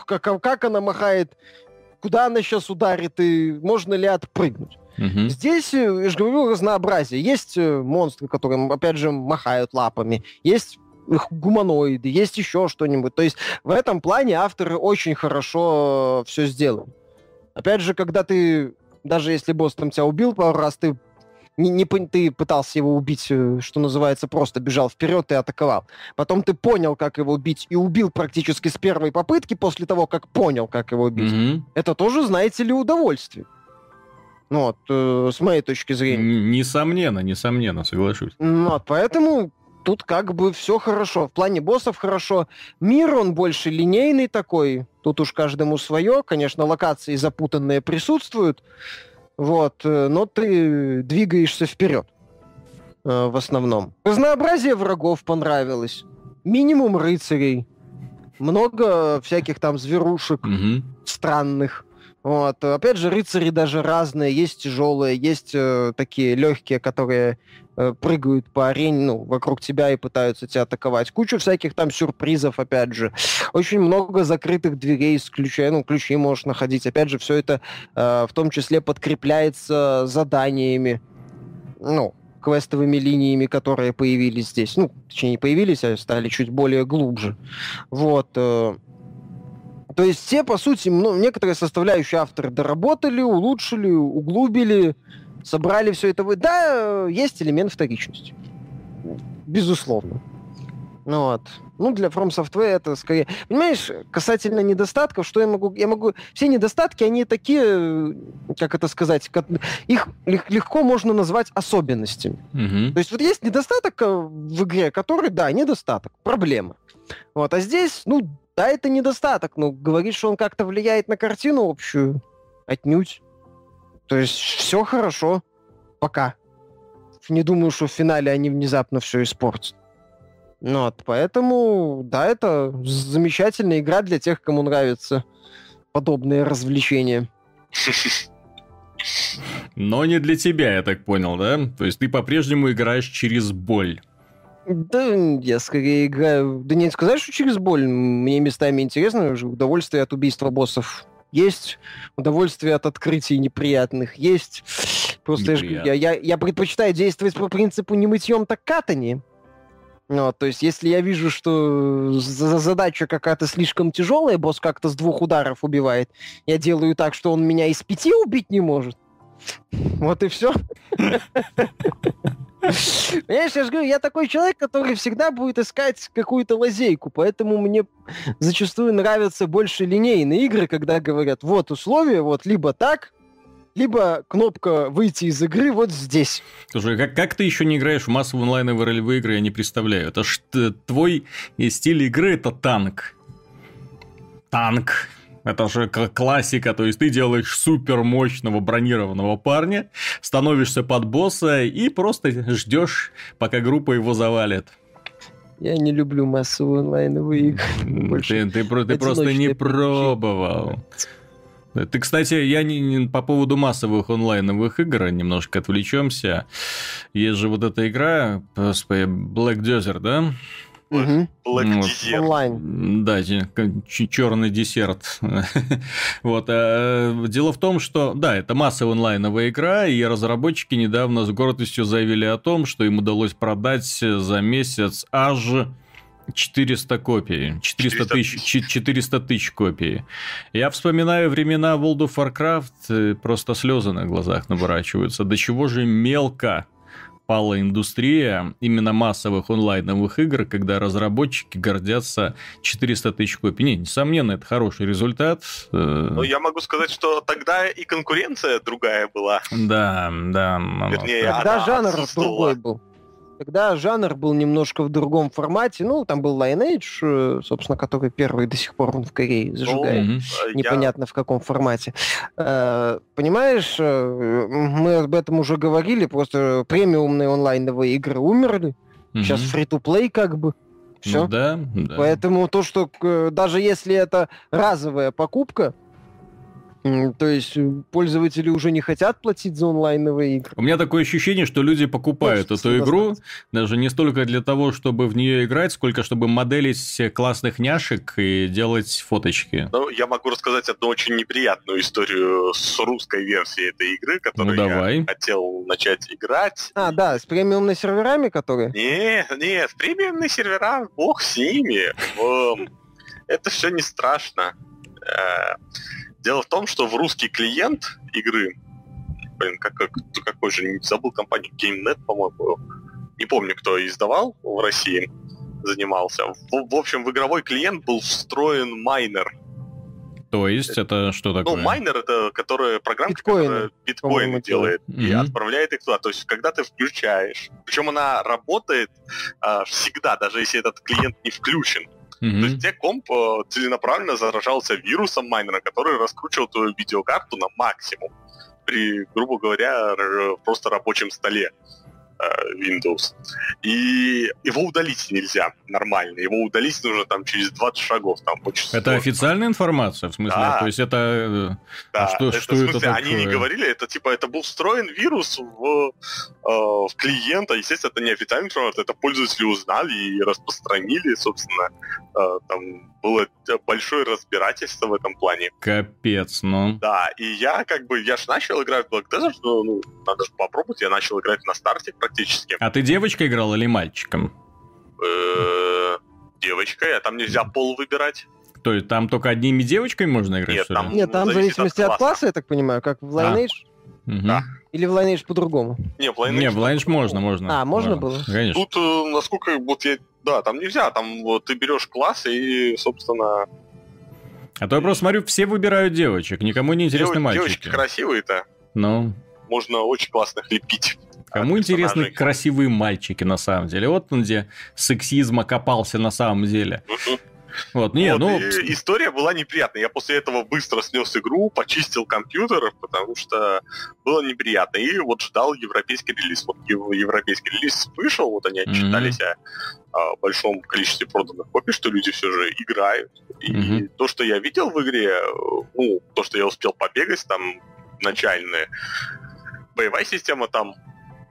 как, как- она махает, куда она сейчас ударит, и можно ли отпрыгнуть. Мгм. Здесь, э, я же говорю, разнообразие. Есть э, монстры, которые, опять же, махают лапами, есть гуманоиды, есть еще что-нибудь. То есть в этом плане авторы очень хорошо все сделали. Опять же, когда ты, даже если босс там тебя убил пару раз, ты не, не ты пытался его убить, э, что называется, просто бежал вперед и атаковал. Потом ты понял, как его убить, и убил практически с первой попытки после того, как понял, как его убить. Мгм. Это тоже, знаете ли, удовольствие. Ну вот, э, с моей точки зрения. Н- Несомненно, несомненно, соглашусь. Ну Вот, поэтому тут как бы все хорошо. В плане боссов хорошо. Мир, он больше линейный такой. Тут уж каждому свое. Конечно, локации запутанные присутствуют. Вот, э, но ты двигаешься вперед. э, В основном. Разнообразие врагов понравилось. Минимум рыцарей. Много всяких там зверушек Мгм. странных. Вот. Опять же, рыцари даже разные. Есть тяжелые, есть э, такие легкие, которые э, прыгают по арене, ну, вокруг тебя и пытаются тебя атаковать. Кучу всяких там сюрпризов, опять же. Очень много закрытых дверей с ключей, ну, ключи можешь находить. Опять же, все это э, в том числе подкрепляется заданиями, ну, квестовыми линиями, которые появились здесь. Ну, точнее, не появились, а стали чуть более глубже. Вот. э, то есть все, по сути, ну, некоторые составляющие авторы доработали, улучшили, углубили, собрали все это. Да, есть элемент вторичности. Безусловно. Ну вот. Ну, для From Software это скорее... Понимаешь, касательно недостатков, что я могу... Я могу... Все недостатки, они такие, как это сказать, как- их лег- легко можно назвать особенностями. Мгм. То есть вот есть недостаток э, в игре, который, да, недостаток, проблема. Вот, а здесь, ну, да, это недостаток, но говорит, что он как-то влияет на картину общую, отнюдь. То есть все хорошо, пока. Не думаю, что в финале они внезапно все испортят. Ну вот, поэтому, да, это замечательная игра для тех, кому нравятся подобные развлечения. Но не для тебя, я так понял, да? То есть ты по-прежнему играешь через боль. Да, я скорее играю... Да не сказать, что через боль. Мне местами интересно. уже Удовольствие от убийства боссов есть. Удовольствие от открытий неприятных есть. Просто я, я, я, я предпочитаю действовать по принципу не мытьем, так катани. Вот, то есть, если я вижу, что задача какая-то слишком тяжелая, босс как-то с двух ударов убивает, я делаю так, что он меня из пяти убить не может. Вот и все. Понимаешь, я же говорю, я такой человек, который всегда будет искать какую-то лазейку, поэтому мне зачастую нравятся больше линейные игры, когда говорят, вот условия, вот либо так, либо кнопка «Выйти из игры» вот здесь. Слушай, как, как ты еще не играешь в массовые онлайновые ролевые игры, я не представляю. Это ж твой стиль игры – это танк. Танк. Это же классика, то есть ты делаешь супер мощного бронированного парня, становишься под босса и просто ждешь, пока группа его завалит. Я не люблю массовые онлайновые игры. Ты, ты, ты просто не пробовал. Ты, кстати, я не, не по поводу массовых онлайновых игр немножко отвлечемся. Есть же вот эта игра, Black Desert, да? Black вот. Онлайн. Да, черный десерт. вот. А, дело в том, что, да, это массовая онлайновая игра, и разработчики недавно с гордостью заявили о том, что им удалось продать за месяц аж 400 копий. 400 тысяч, 400 тысяч копий. Я вспоминаю времена World of Warcraft, просто слезы на глазах наворачиваются. До чего же мелко пала индустрия именно массовых онлайновых игр, когда разработчики гордятся 400 тысяч копий. Не, несомненно, это хороший результат. Э, ну, я могу сказать, что тогда и конкуренция другая была. Да, да. Вернее, тогда жанр другой был. Тогда жанр был немножко в другом формате. Ну, там был Lineage, э, собственно, который первый до сих пор он в Корее зажигает. Ну, Непонятно я... в каком формате. Э, понимаешь, э, мы об этом уже говорили, просто премиумные онлайновые игры умерли. Сейчас фри-то-плей как бы. Все. Ну, да, да. Поэтому то, что даже если это разовая покупка, то есть э, пользователи уже не хотят платить за онлайновые игры. У меня такое ощущение, что люди покупают Хочется эту игру даже не столько для того, чтобы в нее играть, сколько чтобы моделить классных няшек и делать фоточки. Ну, я могу рассказать одну очень неприятную историю с русской версией этой игры, которую ну, давай. я хотел начать играть. А, да, с премиумными серверами, которые? Нет, нет, премиумные сервера, бог с ними. Это все не страшно. Дело в том, что в русский клиент игры, блин, как, как, какой же, не забыл компанию, GameNet, по-моему, не помню, кто издавал в России, занимался. В, в общем, в игровой клиент был встроен майнер. То есть это что такое? Ну, майнер это которая, программа, биткоины, которая биткоины делает mm-hmm. и отправляет их туда. То есть, когда ты включаешь, причем она работает а, всегда, даже если этот клиент не включен. Mm-hmm. То есть тебе комп э, целенаправленно заражался вирусом майнера, который раскручивал твою видеокарту на максимум при, грубо говоря, просто рабочем столе. Windows. И его удалить нельзя нормально. Его удалить нужно там через 20 шагов. Там, очень это сложно. официальная информация, в смысле? Да. То есть это... Э, да, что, это, что в смысле, это такое? Они не говорили, это типа это был встроен вирус в, э, в клиента. Естественно, это не официальная информация, это пользователи узнали и распространили, собственно. Э, там было большое разбирательство в этом плане. Капец, ну. Да, и я как бы, я ж начал играть в Black Desert, ну, ну надо же попробовать, я начал играть на старте практически. А ты девочкой играл или мальчиком? Э, девочкой, а там нельзя пол выбирать. То есть там только одними девочками можно играть? Нет, там, Нет, там в зависимости от класса. от класса, я так понимаю, как в Lineage. А. Угу. Да. Или в Lineage по-другому? Не, в Lineage, Не, в Lineage можно, можно. А, можно, можно. было? Конечно. Тут, э, насколько вот я... Да, там нельзя, там вот ты берешь класс и, собственно... А то я просто смотрю, все выбирают девочек, никому не интересны Дев... мальчики. Девочки красивые-то. Ну. Можно очень классных лепить. Кому интересны красивые мальчики на самом деле? Вот он где сексизм окопался на самом деле. Вот, не, вот, ну... История была неприятная. Я после этого быстро снес игру, почистил компьютер, потому что было неприятно. И вот ждал европейский релиз. Вот европейский релиз вышел, вот они отчитались mm-hmm. о, о большом количестве проданных копий, что люди все же играют. И mm-hmm. то, что я видел в игре, ну, то, что я успел побегать, там, начальная боевая система там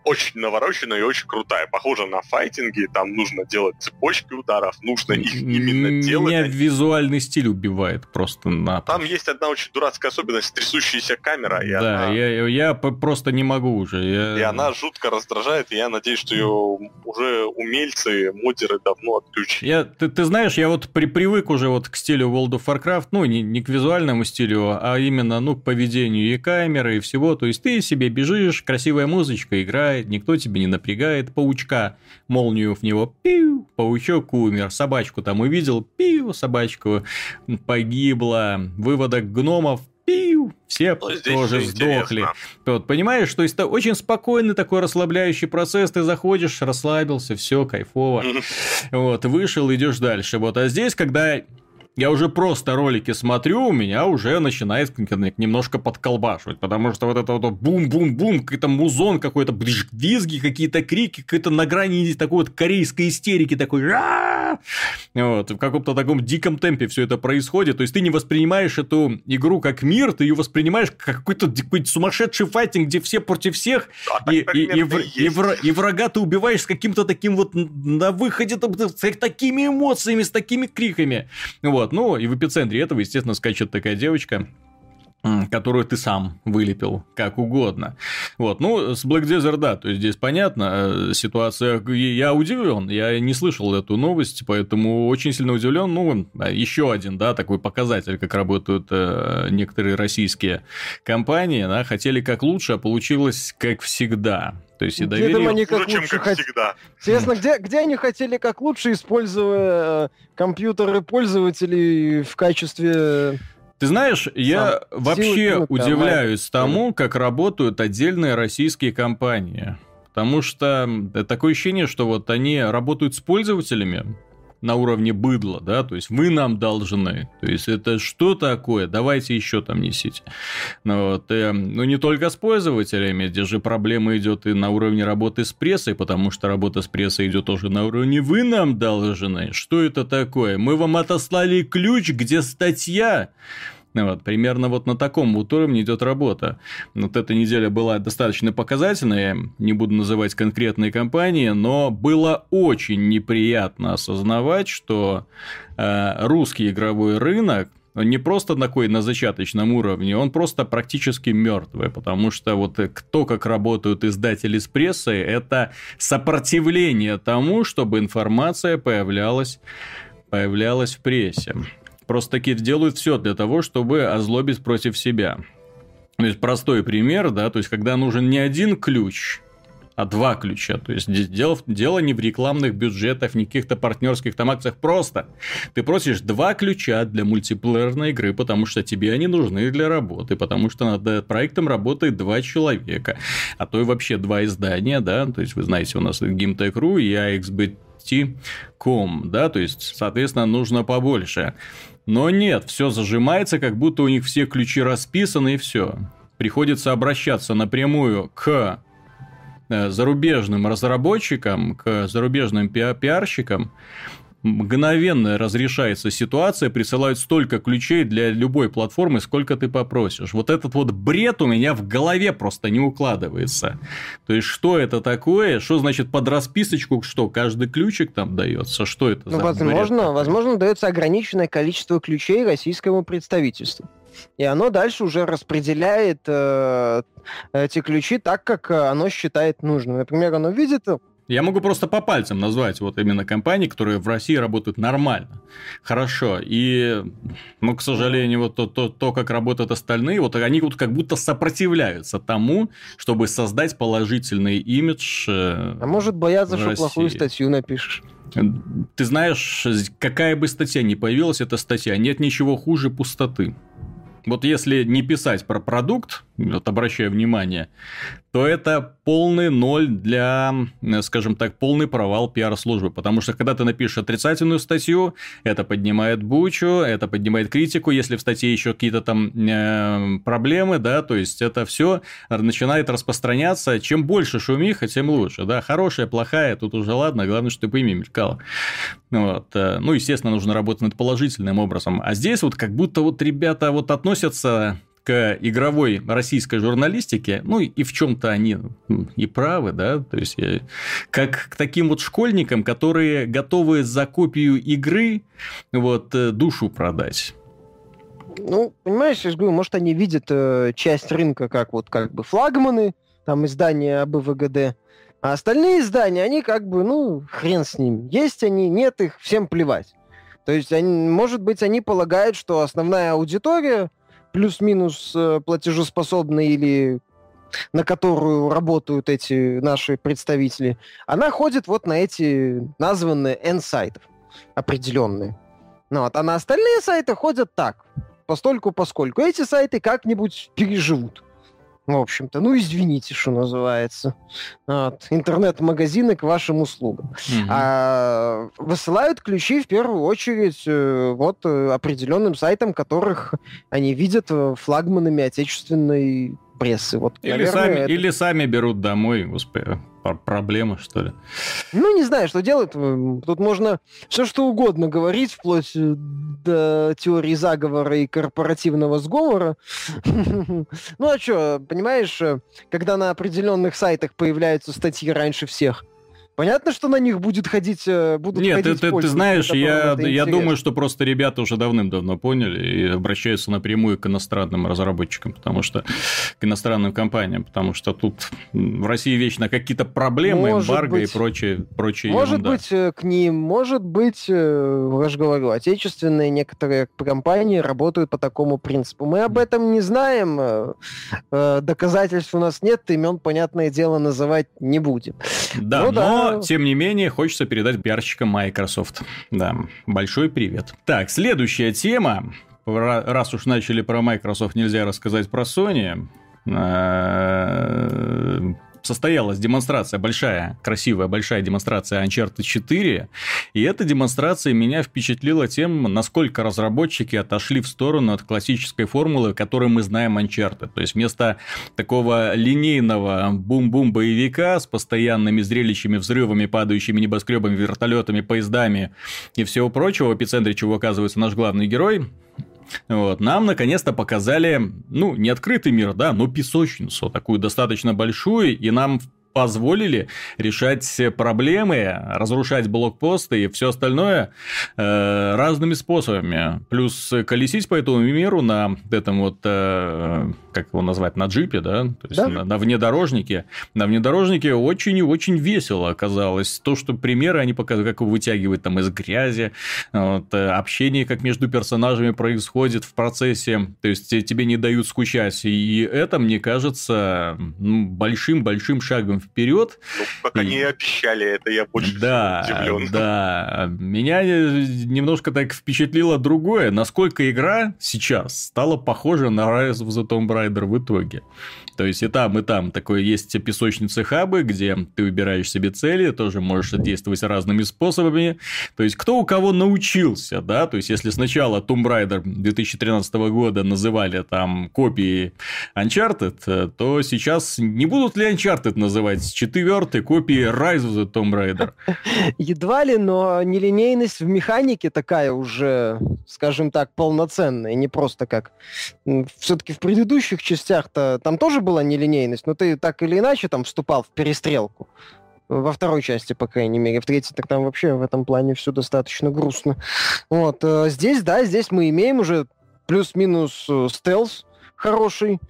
очень навороченная и очень крутая. Похожа на файтинги, там нужно делать цепочки ударов, нужно их именно делать. Меня визуальный стиль убивает просто на... Там есть одна очень дурацкая особенность, трясущаяся камера. И да, она... я, я просто не могу уже. Я... И она жутко раздражает, и я надеюсь, что ее уже умельцы, модеры давно отключили. Я, ты, ты знаешь, я вот при, привык уже вот к стилю World of Warcraft, ну, не, не к визуальному стилю, а именно, ну, к поведению и камеры, и всего. То есть ты себе бежишь, красивая музычка играет, никто тебе не напрягает, паучка, молнию в него, пиу, паучок умер, собачку там увидел, пиу, собачку погибла, выводок гномов, пиу, все Ну, тоже сдохли. Вот, понимаешь, то есть это очень спокойный такой расслабляющий процесс, ты заходишь, расслабился, все, кайфово. Вот, вышел, идешь дальше. Вот, а здесь, когда я уже просто ролики смотрю, у меня уже начинает немножко подколбашивать, потому что вот это вот бум-бум-бум, какой-то музон какой-то, визги, какие-то крики, какой-то на грани такой вот корейской истерики, такой вот, в каком-то таком диком темпе все это происходит, то есть ты не воспринимаешь эту игру как мир, ты ее воспринимаешь как какой-то, какой-то сумасшедший файтинг, где все против всех, А так и, и, и, и вра- и врага ты убиваешь с каким-то таким вот на выходе, с такими эмоциями, с такими криками. Вот, ну и в эпицентре этого, естественно, скачет такая девочка, которую ты сам вылепил, как угодно. Вот, ну, с Black Desert, да, то есть здесь понятно, э, ситуация, я удивлен, я не слышал эту новость, поэтому очень сильно удивлен, ну, еще один, да, такой показатель, как работают э, некоторые российские компании, да, хотели как лучше, а получилось как всегда. То есть и Где доверие... там они как чем лучше как хот- всегда. Интересно, где, где они хотели как лучше, используя э, компьютеры пользователей в качестве... Ты знаешь, я Сам вообще удивляюсь тому, как работают отдельные российские компании. Потому что такое ощущение, что вот они работают с пользователями на уровне быдла, да, то есть вы нам должны. То есть это что такое? Давайте еще там несите. Ну, вот, э, ну не только с пользователями, здесь же проблема идет и на уровне работы с прессой, потому что работа с прессой идет тоже на уровне вы нам должны. Что это такое? Мы вам отослали ключ, где статья. Ну Вот, примерно вот на таком вот уровне идет работа. Вот эта неделя была достаточно показательная, не буду называть конкретные компании, но было очень неприятно осознавать, что э, русский игровой рынок он не просто такой на зачаточном уровне, он просто практически мертвый, потому что вот то, как работают издатели с прессой, это сопротивление тому, чтобы информация появлялась, появлялась в прессе. Просто таки делают все для того, чтобы озлобить против себя. То есть простой пример, да, то есть когда нужен не один ключ, а два ключа. То есть здесь дело, дело не в рекламных бюджетах, не каких-то партнерских там акциях. Просто ты просишь два ключа для мультиплеерной игры, потому что тебе они нужны для работы, потому что над проектом работает два человека, а то и вообще два издания, да, то есть вы знаете, у нас Gimtech.ru и AXBT.com, да, то есть, соответственно, нужно побольше. Но нет, все зажимается, как будто у них все ключи расписаны и все. Приходится обращаться напрямую к э, зарубежным разработчикам, к зарубежным пиа- пиарщикам, мгновенно разрешается ситуация, присылают столько ключей для любой платформы, сколько ты попросишь. Вот этот вот бред у меня в голове просто не укладывается. То есть, что это такое? Что значит под расписочку, что каждый ключик там дается? Что это Ну, за бред возможно, такой? возможно, дается ограниченное количество ключей российскому представительству. И оно дальше уже распределяет э, эти ключи так, как э, оно считает нужным. Например, оно видит Я могу просто по пальцам назвать вот именно компании, которые в России работают нормально, хорошо. И, ну, к сожалению, вот то, то, то как работают остальные, вот они вот как будто сопротивляются тому, чтобы создать положительный имидж. э, А может бояться, что плохую статью напишешь. Ты знаешь, какая бы статья ни появилась, эта статья, нет ничего хуже пустоты. Вот если не писать про продукт, вот обращаю внимание, то это полный ноль для, скажем так, полный провал пиар-службы. Потому что когда ты напишешь отрицательную статью, это поднимает бучу, это поднимает критику. Если в статье еще какие-то там э, проблемы, да, то есть это все начинает распространяться. Чем больше шумиха, тем лучше. Да, хорошая, плохая, тут уже ладно, главное, что ты по имя мелькал. Вот. э, Ну, естественно, нужно работать над положительным образом. А здесь вот как будто вот ребята вот относятся к игровой российской журналистике, ну и в чем-то они и правы, да, то есть я, как к таким вот школьникам, которые готовы за копию игры вот э, душу продать. Ну, понимаешь, я же говорю, может, они видят э, часть рынка как вот как бы флагманы, там издания об ВГД, а остальные издания, они как бы, ну, хрен с ними. Есть они, нет их, всем плевать. То есть, они, может быть, они полагают, что основная аудитория плюс-минус э, платежеспособная или на которую работают эти наши представители, она ходит вот на эти названные N-сайтов определенные. Ну, вот, а на остальные сайты ходят так, постольку поскольку. Эти сайты как-нибудь переживут. В общем-то, ну извините, что называется. Вот. Интернет-магазины к вашим услугам. Угу. А высылают ключи в первую очередь э, вот э, определенным сайтам, которых они видят э, флагманами отечественной прессы. Вот, или, наверное, сами, это... или сами берут домой, господи, проблема, что ли? Ну, не знаю, что делать. Тут можно все что угодно говорить, вплоть до теории заговора и корпоративного сговора. Ну, а что, понимаешь, когда на определенных сайтах появляются статьи раньше всех, Понятно, что на них будет ходить, э, будут Нет, ходить ты, ты, ты знаешь, я, я думаю, что просто ребята уже давным-давно поняли и обращаются напрямую к иностранным разработчикам, потому что к иностранным компаниям, потому что тут в России вечно какие-то проблемы, может эмбарго быть, и прочее, прочее Может ерунда. быть, э, к ним, может быть, э, я же говорю, отечественные некоторые компании работают по такому принципу. Мы об этом не знаем, доказательств у нас нет, имен, понятное дело, называть не будем. Да, ну, да, но, тем не менее, хочется передать пиарщикам Microsoft. Да, большой привет. Так, следующая тема. Раз уж начали про Microsoft, нельзя рассказать про Sony. Состоялась демонстрация, большая, красивая, большая демонстрация Uncharted 4, и эта демонстрация меня впечатлила тем, насколько разработчики отошли в сторону от классической формулы, которую мы знаем Uncharted. То есть, вместо такого линейного бум-бум боевика с постоянными зрелищами, взрывами, падающими небоскребами, вертолетами, поездами и всего прочего, в эпицентре чего оказывается наш главный герой, вот, нам наконец-то показали, ну, не открытый мир, да, но песочницу, такую достаточно большую, и нам позволили решать проблемы, разрушать блокпосты и все остальное э, разными способами. Плюс колесить по этому миру на этом вот, э, как его назвать, на джипе, да, то есть да? На, на внедорожнике. На внедорожнике очень и очень весело оказалось. То, что примеры они показывают, как его вытягивают там из грязи, вот, э, общение как между персонажами происходит в процессе, то есть тебе не дают скучать. И это, мне кажется, большим-большим шагом вперед. Ну, как и... они обещали, это я больше да, удивлен. Да, меня немножко так впечатлило другое, насколько игра сейчас стала похожа на Rise of the Tomb Raider в итоге. То есть и там, и там такое есть песочницы хабы, где ты выбираешь себе цели, тоже можешь действовать разными способами. То есть кто у кого научился, да? То есть если сначала Tomb Raider 2013 года называли там копии Uncharted, то сейчас не будут ли Uncharted называть четвертой копии Rise of the Tomb Raider? Едва ли, но нелинейность в механике такая уже, скажем так, полноценная, не просто как... Все-таки в предыдущих частях-то там тоже была нелинейность, но ты так или иначе там вступал в перестрелку. Во второй части, по крайней мере. В третьей так там вообще в этом плане все достаточно грустно. Вот. Э, здесь, да, здесь мы имеем уже плюс-минус э, стелс хороший.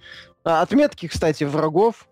А, отметки, кстати, врагов.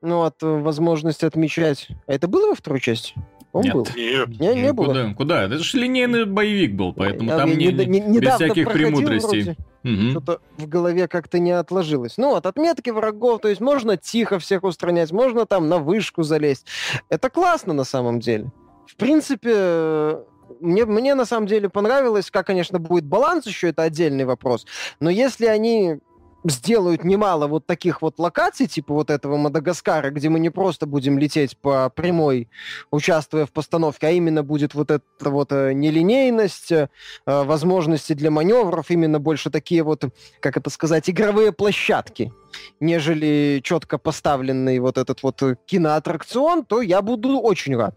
Ну, от э, возможности отмечать. А это было во второй части? Он Нет. был? Нет, не, не было. Куда? Куда? Это же линейный боевик был, поэтому я, там не, не, не, без всяких премудростей. Вроде. Угу. Что-то в голове как-то не отложилось. Ну, от отметки врагов, то есть можно тихо всех устранять, можно там на вышку залезть. Это классно на самом деле. В принципе, мне, мне на самом деле понравилось, как, конечно, будет баланс еще, это отдельный вопрос. Но если они сделают немало вот таких вот локаций, типа вот этого Мадагаскара, где мы не просто будем лететь по прямой, участвуя в постановке, а именно будет вот эта вот э, нелинейность, э, возможности для маневров, именно больше такие вот, как это сказать, игровые площадки, нежели четко поставленный вот этот вот киноаттракцион, то я буду очень рад.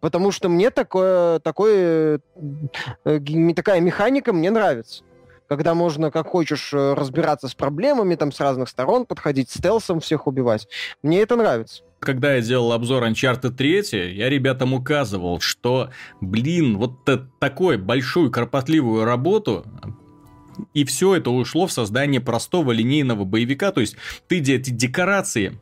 Потому что мне такое, такое, э, такая механика мне нравится. Когда можно как хочешь э, разбираться с проблемами, там с разных сторон подходить, стелсом всех убивать. Мне это нравится когда я делал обзор Uncharted 3, я ребятам указывал, что, блин, вот такой большую кропотливую работу и все это ушло в создание простого линейного боевика. То есть ты эти декорации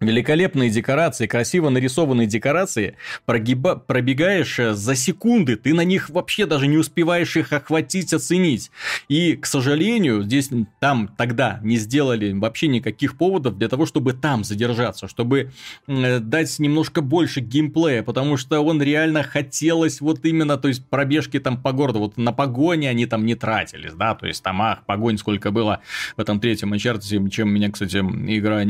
Великолепные декорации, красиво нарисованные декорации, прогиба... пробегаешь э, за секунды, ты на них вообще даже не успеваешь их охватить, оценить. И, к сожалению, здесь там тогда не сделали вообще никаких поводов для того, чтобы там задержаться, чтобы э, дать немножко больше геймплея, потому что он реально хотелось вот именно, то есть пробежки там по городу, вот на погоне они там не тратились, да, то есть там, ах, погонь сколько было в этом третьем Uncharted, чем меня, кстати, игра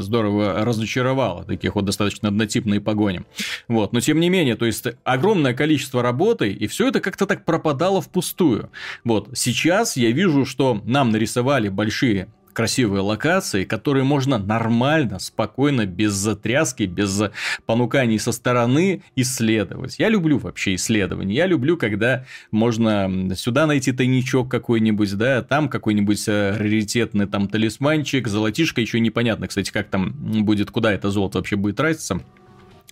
здорово разочаровало, таких вот достаточно однотипные погони. Вот, но тем не менее, то есть огромное количество работы, и все это как-то так пропадало впустую. Вот, сейчас я вижу, что нам нарисовали большие красивые локации, которые можно нормально, спокойно, без затряски, без понуканий со стороны исследовать. Я люблю вообще исследования. Я люблю, когда можно сюда найти тайничок какой-нибудь, да, там какой-нибудь э, раритетный там талисманчик, золотишко, еще непонятно, кстати, как там будет, куда это золото вообще будет тратиться.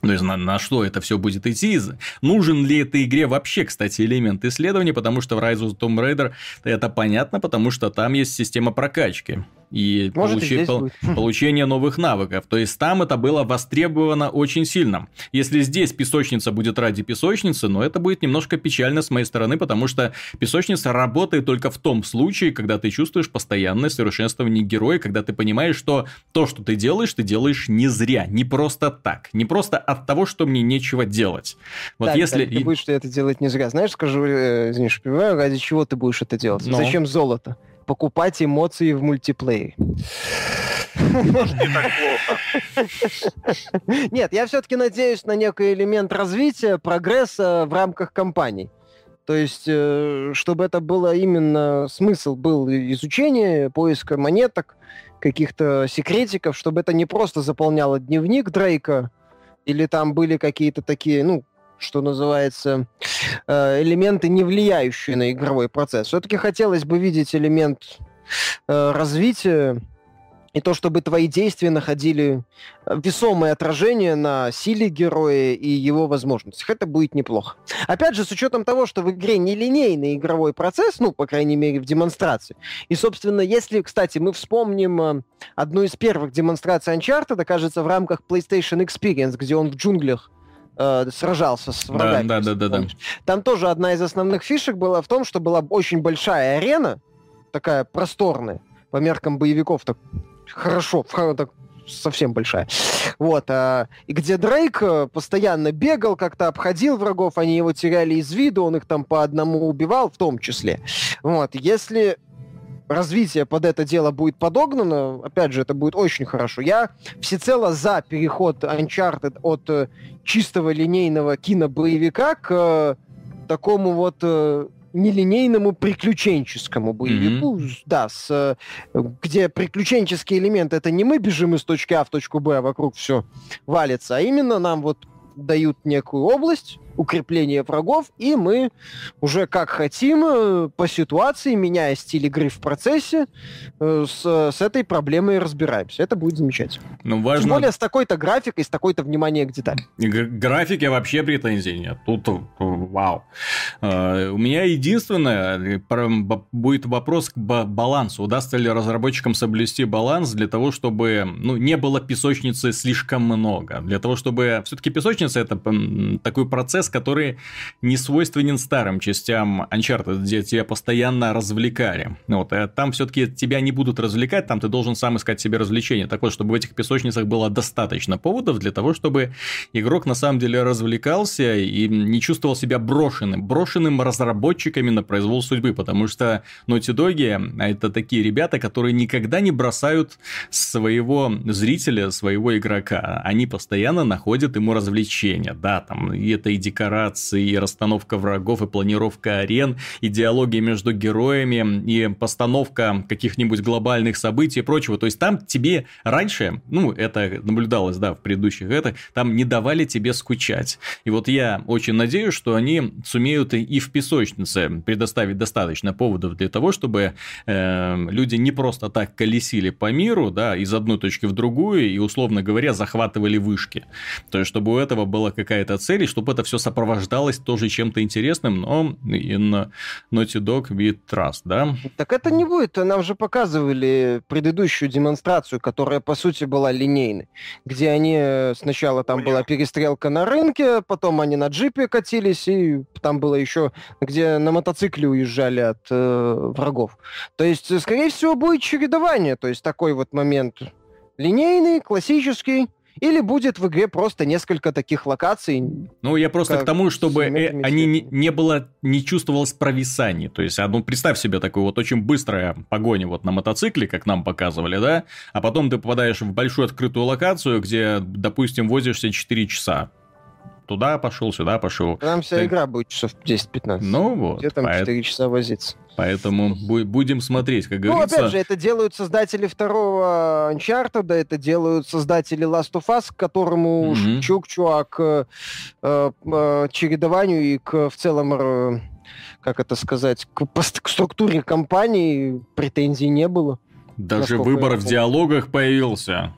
То есть на, на что это все будет идти? Нужен ли этой игре вообще, кстати, элемент исследования? Потому что в Rise of Tomb Raider это понятно, потому что там есть система прокачки и Может, получи, пол, получение новых навыков. То есть там это было востребовано очень сильно. Если здесь песочница будет ради песочницы, но это будет немножко печально с моей стороны, потому что песочница работает только в том случае, когда ты чувствуешь постоянное совершенствование героя, когда ты понимаешь, что то, что ты делаешь, ты делаешь не зря, не просто так, не просто от того, что мне нечего делать. Вот да, если ты будешь это делать не зря, знаешь, скажу, э, извини, что ради чего ты будешь это делать? Но... Зачем золото? Покупать эмоции в мультиплеере. Нет, я все-таки надеюсь на некий элемент развития, прогресса в рамках компаний. То есть, э, чтобы это было именно смысл был изучения, поиска монеток, каких-то секретиков, чтобы это не просто заполняло дневник Дрейка, или там были какие-то такие, ну, что называется, э, элементы, не влияющие на игровой процесс. Все-таки хотелось бы видеть элемент э, развития и то, чтобы твои действия находили э, весомое отражение на силе героя и его возможностях. Это будет неплохо. Опять же, с учетом того, что в игре нелинейный игровой процесс, ну, по крайней мере, в демонстрации. И, собственно, если, кстати, мы вспомним одну из первых демонстраций Uncharted, кажется, в рамках PlayStation Experience, где он в джунглях э, сражался с врагами. Да, да, да, да, да. Там тоже одна из основных фишек была в том, что была очень большая арена, такая просторная, по меркам боевиков, так хорошо, так совсем большая. Вот. А, и где Дрейк э, постоянно бегал, как-то обходил врагов, они его теряли из виду, он их там по одному убивал в том числе. Вот. Если развитие под это дело будет подогнано, опять же, это будет очень хорошо. Я всецело за переход Uncharted от э, чистого линейного кинобоевика к э, такому вот э, нелинейному приключенческому боевику, mm-hmm. да, с, э, где приключенческий элемент это не мы бежим из точки А в точку Б, а вокруг все валится, а именно нам вот дают некую область, укрепление врагов, и мы уже как хотим, э, по ситуации, меняя стиль игры в процессе, э, с, с этой проблемой разбираемся. Это будет замечательно. Ну, важно... Тем более с такой-то графикой, с такой-то вниманием к деталям. Графике вообще претензий нет. Тут вау. Uh, у меня единственное будет вопрос к балансу. Удастся ли разработчикам соблюсти баланс для того, чтобы ну, не было песочницы слишком много? Для того, чтобы... Все-таки песочница это такой процесс, который не свойственен старым частям Uncharted, где тебя постоянно развлекали. Вот, а там все-таки тебя не будут развлекать, там ты должен сам искать себе развлечения. Так вот, чтобы в этих песочницах было достаточно поводов для того, чтобы игрок на самом деле развлекался и не чувствовал себя брошенным. Брошенным разработчиками на произвол судьбы, потому что Naughty Dog а это такие ребята, которые никогда не бросают своего зрителя, своего игрока. Они постоянно находят ему развлечения. Да, там, и это и декорации, и расстановка врагов, и планировка арен, и диалоги между героями, и постановка каких-нибудь глобальных событий и прочего. То есть там тебе раньше, ну, это наблюдалось, да, в предыдущих это, там не давали тебе скучать. И вот я очень надеюсь, что они сумеют и в песочнице предоставить достаточно поводов для того, чтобы э, люди не просто так колесили по миру, да, из одной точки в другую, и, условно говоря, захватывали вышки. То есть, чтобы у этого была какая-то цель, и чтобы это все сопровождалось тоже чем-то интересным, но in Naughty Dog with Trust, да? Так это не будет. Нам же показывали предыдущую демонстрацию, которая, по сути, была линейной, где они э, сначала там была перестрелка на рынке, потом они на джипе катились, и там было еще, где на мотоцикле уезжали от э, врагов. То есть, скорее всего, будет чередование, то есть такой вот момент линейный, классический, или будет в игре просто несколько таких локаций? Ну, я просто к тому, чтобы э, они не, не было, не чувствовалось провисаний. То есть, а, ну, представь себе такую вот очень быстрая погоня вот на мотоцикле, как нам показывали, да? А потом ты попадаешь в большую открытую локацию, где, допустим, возишься 4 часа туда пошел, сюда пошел. Там вся Ты... игра будет часов 10-15. Ну вот. Где там поэт... 4 часа возиться. Поэтому будем смотреть, как говорится. Ну, опять же, это делают создатели второго Uncharted, это делают создатели Last of Us, к которому mm-hmm. чук чувак э, э, чередованию и к в целом э, как это сказать, к, к структуре компании претензий не было. Даже выбор в диалогах появился.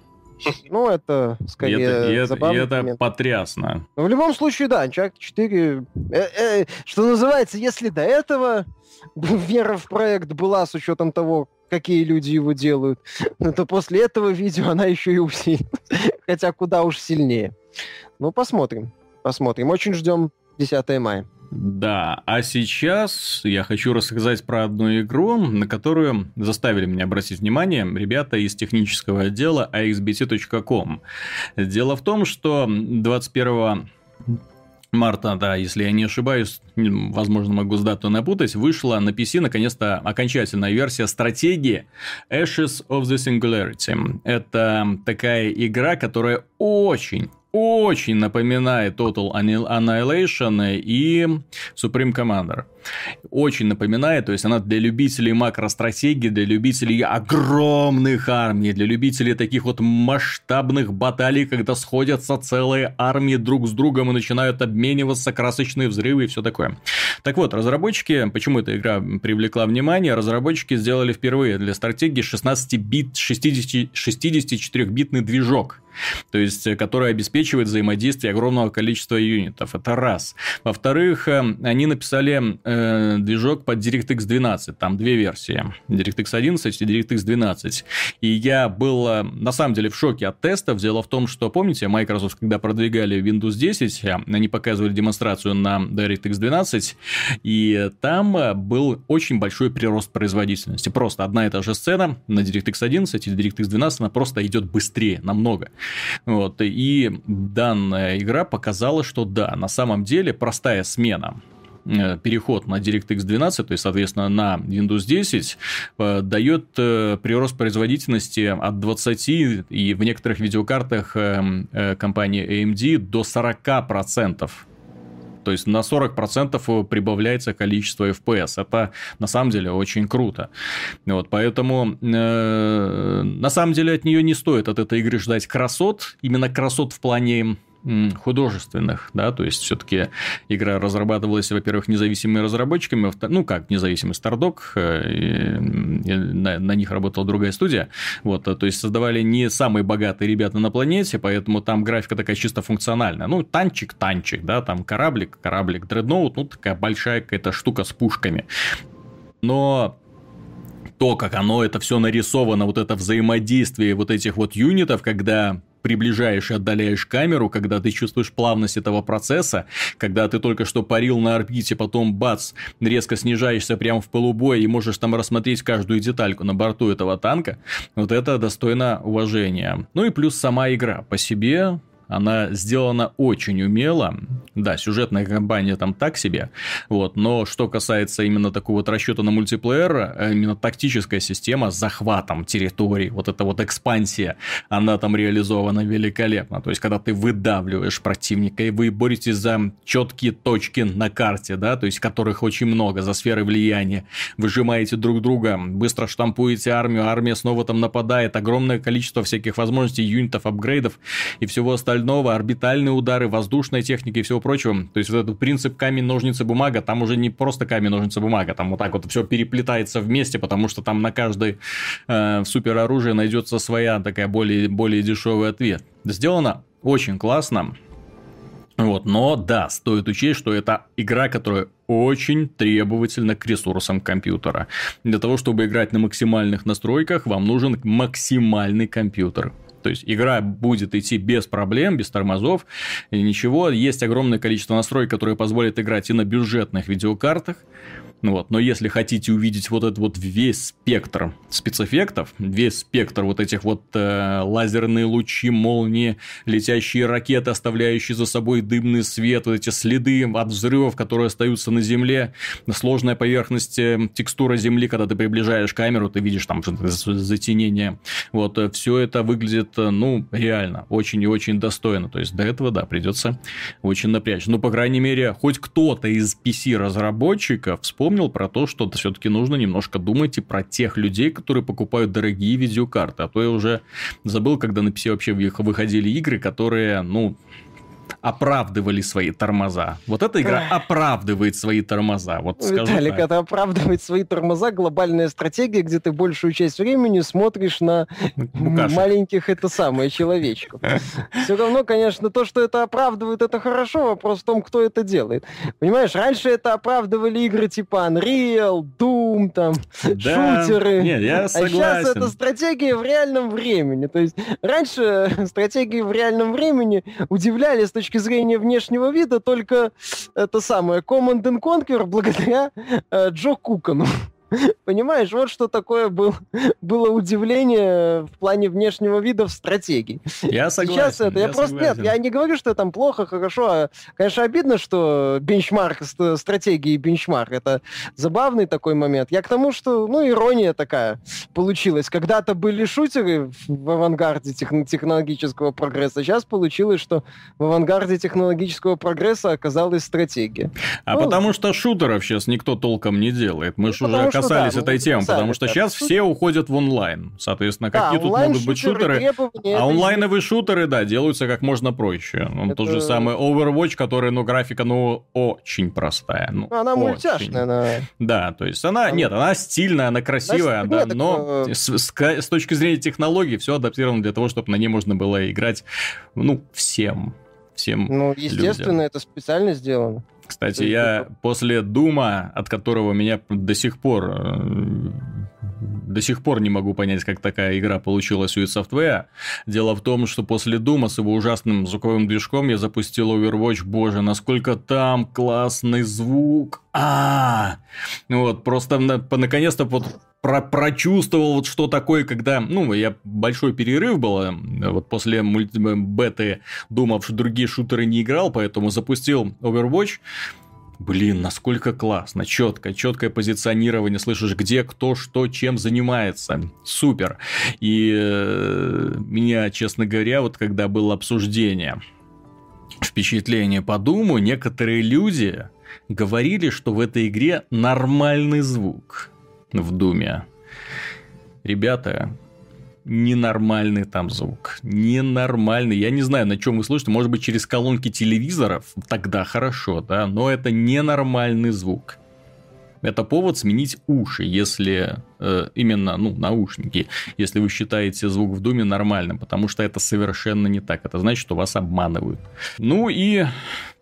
Ну, это скорее и это, забавный это момент. потрясно. Но в любом случае, да, Uncharted 4, э, э, что называется, если до этого вера в проект была с учетом того, какие люди его делают, то после этого видео она еще и усилит. Хотя куда уж сильнее. Ну, посмотрим. Посмотрим. Очень ждем 10 мая. Да, а сейчас я хочу рассказать про одну игру, на которую заставили меня обратить внимание ребята из технического отдела axbt.com. Дело в том, что 21 марта, да, если я не ошибаюсь, возможно, могу с датой напутать, вышла на PC наконец-то окончательная версия стратегии Ashes of the Singularity. Это такая игра, которая очень очень напоминает Total Annihilation и Supreme Commander. Очень напоминает, то есть она для любителей макростратегии, для любителей огромных армий, для любителей таких вот масштабных баталий, когда сходятся целые армии друг с другом и начинают обмениваться, красочные взрывы и все такое. Так вот, разработчики, почему эта игра привлекла внимание, разработчики сделали впервые для стратегии 16-бит, 64-битный движок то есть, э, который обеспечивает взаимодействие огромного количества юнитов. Это раз. Во-вторых, э, они написали э, движок под DirectX 12, там две версии, DirectX 11 и DirectX 12. И я был э, на самом деле в шоке от тестов. Дело в том, что, помните, Microsoft, когда продвигали Windows 10, они показывали демонстрацию на DirectX 12, и там был очень большой прирост производительности. Просто одна и та же сцена на DirectX 11 и DirectX 12, она просто идет быстрее, намного. Вот, и данная игра показала, что да, на самом деле простая смена э, переход на DirectX 12, то есть, соответственно, на Windows 10, э, дает э, прирост производительности от 20 и в некоторых видеокартах компании AMD до 40%. То есть на 40% прибавляется количество FPS. Это на самом деле очень круто. Вот, поэтому э, на самом деле от нее не стоит от этой игры ждать красот. Именно красот в плане художественных, да, то есть все-таки игра разрабатывалась, во-первых, независимыми разработчиками, ну как независимый Stardock, э, на, на них работала другая студия, вот, то есть создавали не самые богатые ребята на планете, поэтому там графика такая чисто функциональная, ну танчик, танчик, да, там кораблик, кораблик, дредноут, ну такая большая какая-то штука с пушками, но то, как оно это все нарисовано, вот это взаимодействие вот этих вот юнитов, когда приближаешь и отдаляешь камеру, когда ты чувствуешь плавность этого процесса, когда ты только что парил на орбите, потом бац, резко снижаешься прямо в полубой и можешь там рассмотреть каждую детальку на борту этого танка, вот это достойно уважения. Ну и плюс сама игра по себе, она сделана очень умело, Да, сюжетная кампания там так себе, вот, но что касается именно такого вот расчета на мультиплеер, э, именно тактическая система с захватом территорий, вот эта вот экспансия, она там реализована великолепно. То есть, когда ты выдавливаешь противника, и вы боретесь за четкие точки на карте, да, то есть, которых очень много, за сферы влияния, выжимаете друг друга, быстро штампуете армию, армия снова там нападает, огромное количество всяких возможностей, юнитов, апгрейдов и всего остального, орбитальные удары, воздушная техника и всего прочего. То есть, вот этот принцип камень, ножницы, бумага, там уже не просто камень, ножницы, бумага, там вот так вот все переплетается вместе, потому что там на каждой э, супероружие найдется своя такая более, более дешевый ответ. Сделано очень классно. Вот, но да, стоит учесть, что это игра, которая очень требовательна к ресурсам компьютера. Для того, чтобы играть на максимальных настройках, вам нужен максимальный компьютер. То есть игра будет идти без проблем, без тормозов, ничего. Есть огромное количество настроек, которые позволят играть и на бюджетных видеокартах, вот. Но если хотите увидеть вот этот вот весь спектр спецэффектов, весь спектр вот этих вот э, лазерные лучи, молнии, летящие ракеты, оставляющие за собой дымный свет, вот эти следы от взрывов, которые остаются на земле, сложная поверхность, э, текстура земли, когда ты приближаешь камеру, ты видишь там затенение. Вот, э, все это выглядит, э, ну, реально, очень и очень достойно. То есть, до этого, да, придется очень напрячь. Ну, по крайней мере, хоть кто-то из PC-разработчиков вспомнил вспомнил про то, что все-таки нужно немножко думать и про тех людей, которые покупают дорогие видеокарты. А то я уже забыл, когда на PC вообще выходили игры, которые, ну, оправдывали свои тормоза. Вот эта игра оправдывает свои тормоза. Вот Виталик, это оправдывает свои тормоза глобальная стратегия, где ты большую часть времени смотришь на Букашек. маленьких это самое человечков. Все равно, конечно, то, что это оправдывает, это хорошо. Вопрос в том, кто это делает. Понимаешь, раньше это оправдывали игры типа Unreal, Doom, там, да, шутеры. Нет, я согласен. А сейчас это стратегия в реальном времени. То есть раньше стратегии в реальном времени удивляли с точки зрения внешнего вида только это самое Command and Conquer благодаря э, Джо Кукану. Понимаешь, вот что такое был, было удивление в плане внешнего вида в стратегии. Я согласен. Сейчас это, я, я просто согласен. нет, я не говорю, что там плохо, хорошо. А, конечно, обидно, что бенчмарк стратегии бенчмарк. Это забавный такой момент. Я к тому, что, ну, ирония такая получилась. Когда-то были шутеры в авангарде тех, технологического прогресса. Сейчас получилось, что в авангарде технологического прогресса оказалась стратегия. А ну, потому что шутеров сейчас никто толком не делает. Мы же уже касались да, этой темы, потому что сейчас все уходят в онлайн. Соответственно, какие тут могут быть шутеры? А онлайновые шутеры, да, делаются как можно проще. Ну, тот же самый Overwatch, который, ну, графика, ну, очень простая. Ну, она мультяшная. Она... Да, то есть она, нет, она стильная, она красивая, да, но с точки зрения технологий все адаптировано для того, чтобы на ней можно было играть, ну, всем всем Ну, естественно, людям. это специально сделано. Кстати, я после Дума, от которого меня до сих пор э, до сих пор не могу понять, как такая игра получилась у id Software. Дело в том, что после Дума с его ужасным звуковым движком я запустил Overwatch. Боже, насколько там классный звук. А, вот просто наконец-то вот про прочувствовал вот что такое, когда, ну, я большой перерыв был, э, вот после мульти- беты думав, что другие шутеры не играл, поэтому запустил Overwatch, Блин, насколько классно, четко, четкое позиционирование, слышишь, где, кто, что, чем занимается. Супер. И э, меня, честно говоря, вот когда было обсуждение, впечатление по Думу, некоторые люди говорили, что в этой игре нормальный звук в Думе. Ребята, ненормальный там звук. Ненормальный. Я не знаю, на чем вы слышите. Может быть, через колонки телевизоров. Тогда хорошо, да. Но это ненормальный звук. Это повод сменить уши, если э, именно, ну, наушники, если вы считаете звук в Думе нормальным, потому что это совершенно не так. Это значит, что вас обманывают. Ну и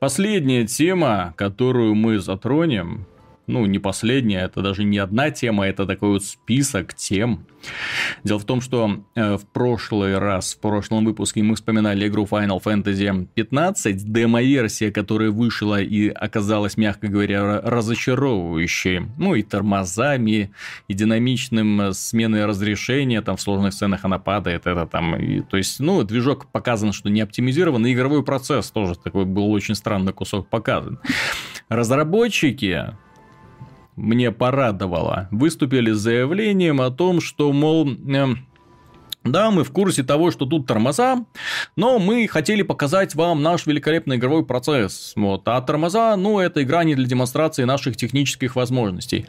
последняя тема, которую мы затронем, ну, не последняя, это даже не одна тема, это такой вот список тем. Дело в том, что э, в прошлый раз, в прошлом выпуске мы вспоминали игру Final Fantasy 15, демо-версия, которая вышла и оказалась, мягко говоря, разочаровывающей. Ну, и тормозами, и динамичным э, сменой разрешения, там в сложных сценах она падает, это там, и, то есть, ну, движок показан, что не оптимизирован, и игровой процесс тоже такой был очень странный кусок показан. Разработчики мне порадовало, выступили с заявлением о том, что, мол, э, да, мы в курсе того, что тут тормоза, но мы хотели показать вам наш великолепный игровой процесс. Вот. А тормоза, ну, это игра не для демонстрации наших технических возможностей.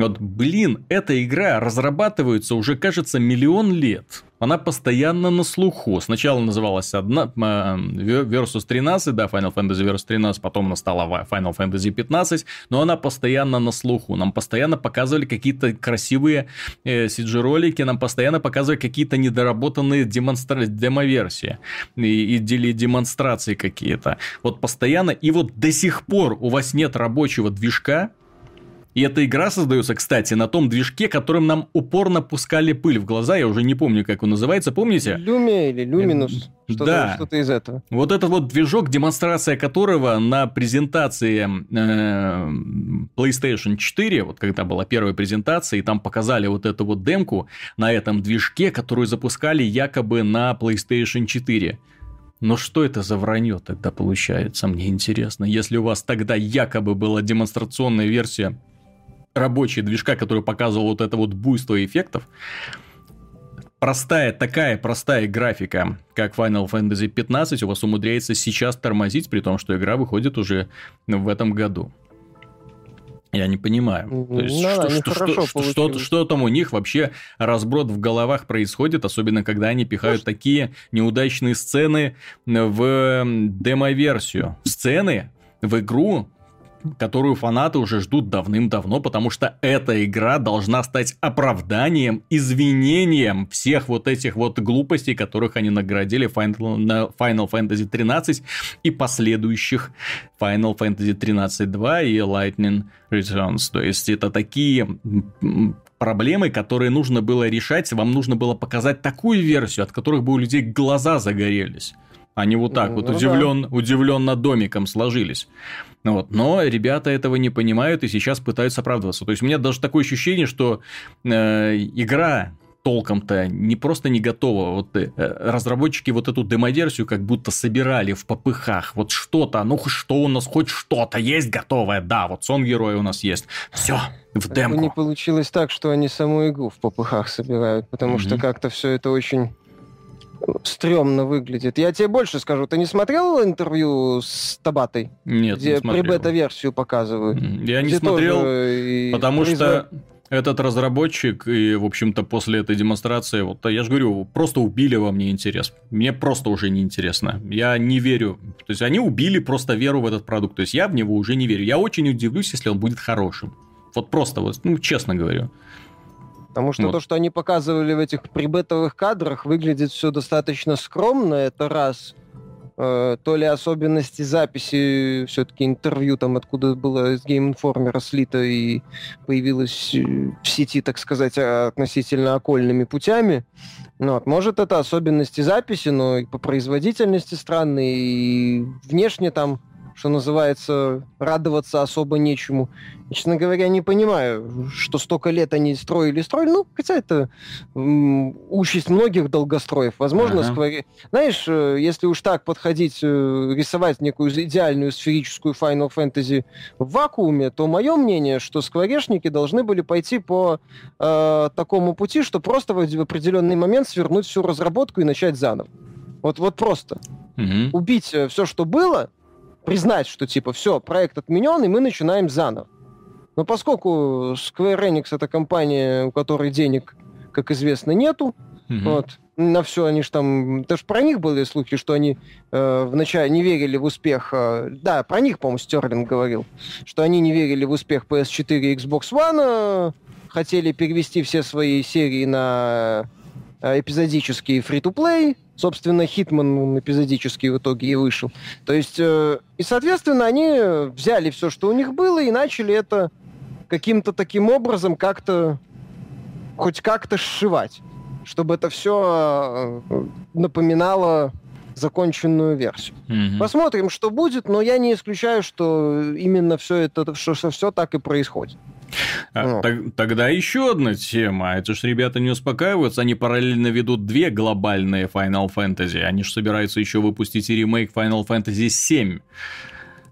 Вот, блин, эта игра разрабатывается уже, кажется, миллион лет. Она постоянно на слуху. Сначала называлась одна, Versus 13, да, Final Fantasy Versus 13, потом она стала Final Fantasy 15, но она постоянно на слуху. Нам постоянно показывали какие-то красивые э, CG-ролики, нам постоянно показывали какие-то недоработанные демонстра... демоверсии и, или демонстрации какие-то. Вот постоянно, и вот до сих пор у вас нет рабочего движка, и эта игра создается, кстати, на том движке, которым нам упорно пускали пыль в глаза. Я уже не помню, как он называется, помните? Люмия или Люминус. Что-то, да. что-то из этого. Вот этот вот движок, демонстрация которого на презентации э, PlayStation 4, вот когда была первая презентация, и там показали вот эту вот демку на этом движке, которую запускали якобы на PlayStation 4. Но что это за вранье тогда получается, мне интересно. Если у вас тогда якобы была демонстрационная версия рабочая движка, который показывал вот это вот буйство эффектов, простая, такая простая графика, как Final Fantasy 15, у вас умудряется сейчас тормозить, при том, что игра выходит уже в этом году. Я не понимаю. То есть, ну, что, да, что, что, что, что, что там у них вообще разброд в головах происходит, особенно когда они пихают ну, такие неудачные сцены в демо-версию. Сцены в игру, которую фанаты уже ждут давным-давно, потому что эта игра должна стать оправданием, извинением всех вот этих вот глупостей, которых они наградили Final, Fantasy 13 и последующих Final Fantasy 13.2 и Lightning Returns. То есть это такие проблемы, которые нужно было решать, вам нужно было показать такую версию, от которых бы у людей глаза загорелись. Они вот так ну, вот удивлен, да. удивленно домиком сложились. Вот. Но ребята этого не понимают и сейчас пытаются оправдываться. То есть у меня даже такое ощущение, что э, игра толком-то не просто не готова. Вот э, разработчики вот эту демоверсию как будто собирали в попыхах. Вот что-то, ну что у нас, хоть что-то есть готовое. Да, вот сон героя у нас есть. Все, в демку. Не получилось так, что они саму игру в попыхах собирают, потому mm-hmm. что как-то все это очень стрёмно выглядит. Я тебе больше скажу. Ты не смотрел интервью с Табатой? Нет, Где не смотрел. при бета-версию показывают? Я не смотрел, потому производ... что этот разработчик, и, в общем-то, после этой демонстрации, вот я же говорю, просто убили во мне интерес. Мне просто уже не интересно. Я не верю. То есть, они убили просто веру в этот продукт. То есть, я в него уже не верю. Я очень удивлюсь, если он будет хорошим. Вот просто, вот, ну, честно говорю. Потому что вот. то, что они показывали в этих прибетовых кадрах, выглядит все достаточно скромно, это раз. Э, то ли особенности записи, все-таки интервью там, откуда было из Game Informer слито и появилось э, в сети, так сказать, относительно окольными путями. Ну, вот, может, это особенности записи, но и по производительности странные, и внешне там что называется, радоваться особо нечему. честно говоря, не понимаю, что столько лет они строили, строили. Ну, хотя это м- участь многих долгостроев. Возможно, ага. сквари... Знаешь, э, если уж так подходить, э, рисовать некую идеальную сферическую Final Fantasy в вакууме, то мое мнение, что скворечники должны были пойти по э, такому пути, что просто в определенный момент свернуть всю разработку и начать заново. Вот, вот просто. Угу. Убить э, все, что было, признать, что типа все, проект отменен, и мы начинаем заново. Но поскольку Square Enix это компания, у которой денег, как известно, нету, mm вот, на все они же там... Даже про них были слухи, что они э, вначале не верили в успех... Э, да, про них, по-моему, Стерлинг говорил, что они не верили в успех PS4 и Xbox One, э, хотели перевести все свои серии на э, эпизодический фри-то-плей, Собственно, Хитман эпизодически в итоге и вышел. То есть, э, и, соответственно, они взяли все, что у них было, и начали это каким-то таким образом как-то хоть как-то сшивать, чтобы это все э, напоминало законченную версию. Мгм. Посмотрим, что будет, но я не исключаю, что именно все это, что, что все так и происходит. А, Ну. так- тогда еще одна тема. Это ж ребята не успокаиваются. Они параллельно ведут две глобальные Final Fantasy. Они же собираются еще выпустить и ремейк Final Fantasy 7.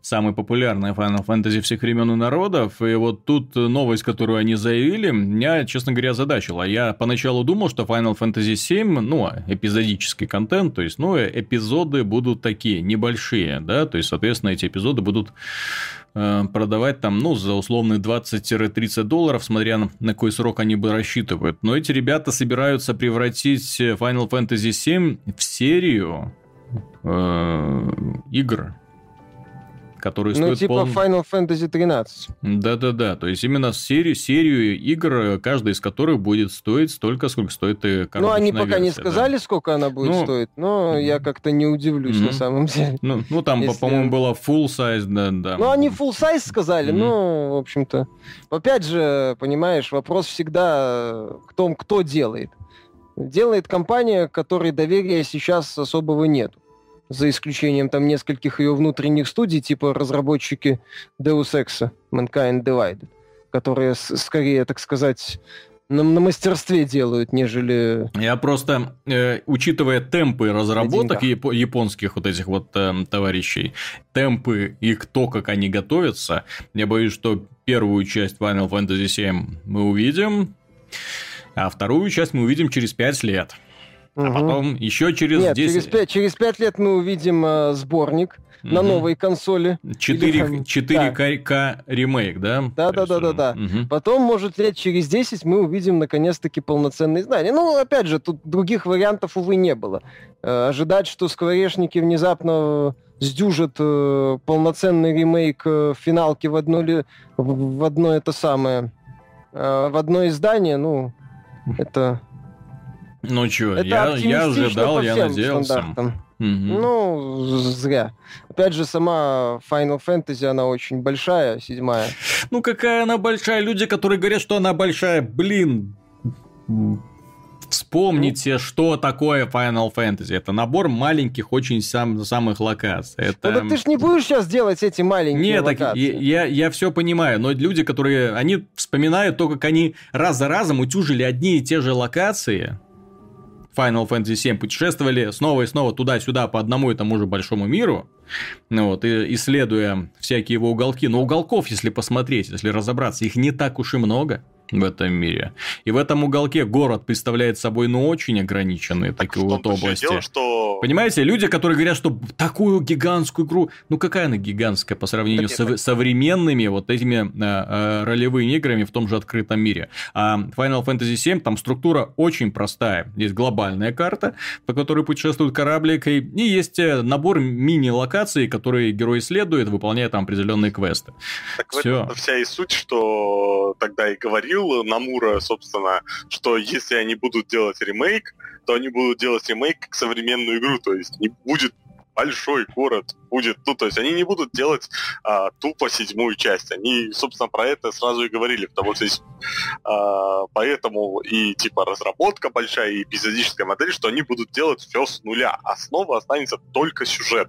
Самый популярный Final Fantasy всех времен и народов. И вот тут новость, которую они заявили, меня, честно говоря, задачила. Я поначалу думал, что Final Fantasy 7, ну, эпизодический контент, то есть, ну, эпизоды будут такие, небольшие, да, то есть, соответственно, эти эпизоды будут э, продавать там, ну, за условные 20-30 долларов, смотря на, какой срок они бы рассчитывают. Но эти ребята собираются превратить Final Fantasy 7 в серию э, игр, которые Ну, стоят типа пол- Final Fantasy 13. Да-да-да, то есть именно серию, серию игр, каждая из которых будет стоить столько, сколько стоит и Ну, они пока не версия, да. сказали, сколько она будет Ну, стоить, но я как-то не удивлюсь Мгм. на самом деле. Ну, ну там, Если- по-моему, было full size, да, да. Ну, они full size сказали, Мгм. ну, в общем-то. Опять же, понимаешь, вопрос всегда в том, кто делает. Делает компания, которой доверия сейчас особого нет. За исключением там нескольких ее внутренних студий, типа разработчики Deus Ex, Mankind Divided, которые скорее, так сказать, на, на мастерстве делают, нежели... Я просто, э, учитывая темпы разработок япо- японских вот этих вот эм, товарищей, темпы и то, как они готовятся, я боюсь, что первую часть Final Fantasy VII мы увидим, а вторую часть мы увидим через 5 лет. А потом еще через Нет, 10... через, пять, через пять лет мы увидим э, сборник на Мгм. новой консоли. 4, Или там- 4К ремейк, да? Да, То да, есть, да, да, да. мгм. Потом, может, лет через 10 мы увидим наконец-таки полноценные издания. Ну, опять же, тут других вариантов, увы, не было. Э, ожидать, что скворечники внезапно сдюжат э, полноценный ремейк э, финалки в одно, ли- в, в одно это самое, э, в одно издание, ну, это, Ну что, я, я ожидал, я надеялся. стандартам. Мгм. Ну, зря. Опять же, сама Final Fantasy, она очень большая, седьмая. Ну какая она большая? Люди, которые говорят, что она большая, блин. Вспомните, что такое Final Fantasy. Это набор маленьких, очень сам, самых локаций. Это... Ну, так ты ж не будешь сейчас делать эти маленькие Нет, локации. я, я, все понимаю, но люди, которые, они вспоминают то, как они раз за разом утюжили одни и те же локации, Final Fantasy 7 путешествовали снова и снова туда-сюда по одному и тому же большому миру, ну вот, и, исследуя всякие его уголки. Но уголков, если посмотреть, если разобраться, их не так уж и много в этом мире. И в этом уголке город представляет собой, ну, очень ограниченные Так такие в вот области. дело, что... Понимаете, люди, которые говорят, что такую гигантскую игру, ну какая она гигантская по сравнению Так с это- современными вот этими э, э, ролевыми играми в том же открытом мире. А Final Fantasy VII там структура очень простая. Есть глобальная карта, по которой путешествует кораблик, и, и есть э, набор мини-локаций, которые герой исследует, выполняя там определенные квесты. Так в Всё. этом вся и суть, что тогда и говорил Намура, собственно, что если они будут делать ремейк, то они будут делать ремейк как современную игру, то есть не будет большой город, будет, ну, то есть они не будут делать а, тупо седьмую часть. Они, собственно, про это сразу и говорили, потому что есть, а, поэтому и типа разработка большая, и эпизодическая модель, что они будут делать все с нуля. Основа останется только сюжет.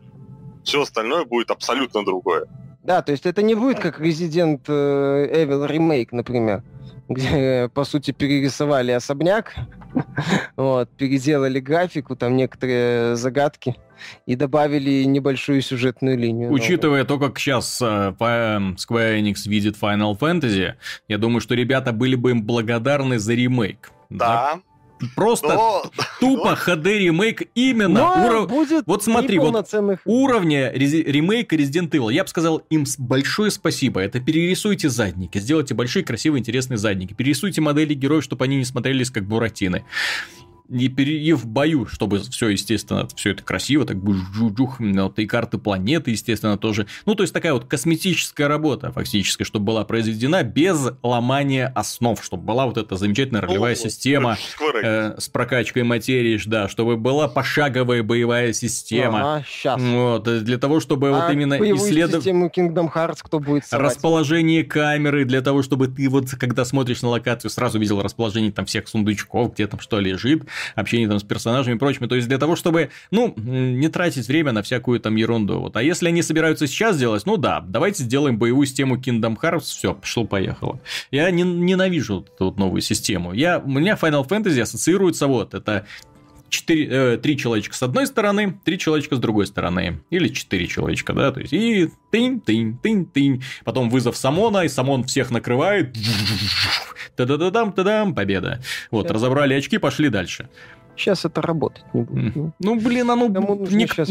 Все остальное будет абсолютно другое. Да, то есть это не будет как Resident э, Evil ремейк, например, где, по сути, перерисовали особняк, вот, переделали графику, там некоторые загадки и добавили небольшую сюжетную линию. Учитывая то, как сейчас э, эм, Square Enix видит Final Fantasy, я думаю, что ребята были бы им благодарны за ремейк. Да, Просто но... тупо HD ремейк именно Но уров- будет вот смотри, вот уровня рези- ремейка Resident Evil. Я бы сказал им большое спасибо. Это перерисуйте задники, сделайте большие, красивые, интересные задники. Перерисуйте модели героев, чтобы они не смотрелись как буратины. И, и в бою, чтобы все, естественно, все это красиво, так жух, вот, и карты планеты, естественно, тоже. Ну, то есть такая вот косметическая работа, фактически, чтобы была произведена без ломания основ, чтобы была вот эта замечательная ролевая ну, система э, с прокачкой материи, да, чтобы была пошаговая боевая система. Ага, сейчас. Вот, э, для того, чтобы а вот именно исследовать... систему Kingdom Hearts кто будет совать? Расположение камеры, для того, чтобы ты вот, когда смотришь на локацию, сразу видел расположение там всех сундучков, где там что лежит, общение там с персонажами и прочими. То есть для того, чтобы, ну, не тратить время на всякую там ерунду. Вот. А если они собираются сейчас делать, ну да, давайте сделаем боевую систему Kingdom Hearts, все, пошло-поехало. Я не, ненавижу эту вот новую систему. Я, у меня Final Fantasy ассоциируется вот, это 4, э, 3 человечка с одной стороны, 3 человечка с другой стороны. Или 4 человечка, да, то есть и тынь, тынь, тынь, тынь. Потом вызов Самона, и Самон всех накрывает. Та-да-да-дам, та-дам, победа. Вот, разобрали очки, пошли дальше. Сейчас это работать не будет. Ну, ну блин, оно... не... сейчас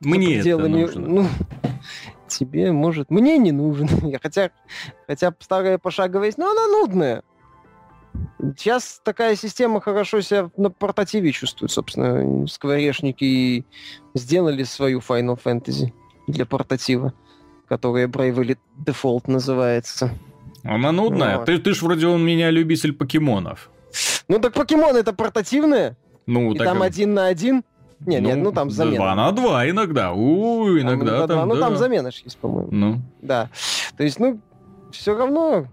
Мне это нужно. Ну, тебе, может... Мне не нужен. хотя, хотя старая пошаговая есть, но она нудная. Сейчас такая система хорошо себя на портативе чувствует, собственно. Скворечники сделали свою Final Fantasy для портатива, которая Bravely Default называется. Она нудная. Вот. Ты, ты ж вроде у меня любитель покемонов. Ну так покемоны это портативные. Ну, и так... там один на один. Не, ну, нет, ну там замена. Два на два иногда. У, иногда там, там, Ну, да. там замена есть, по-моему. Ну. Да. То есть, ну, все равно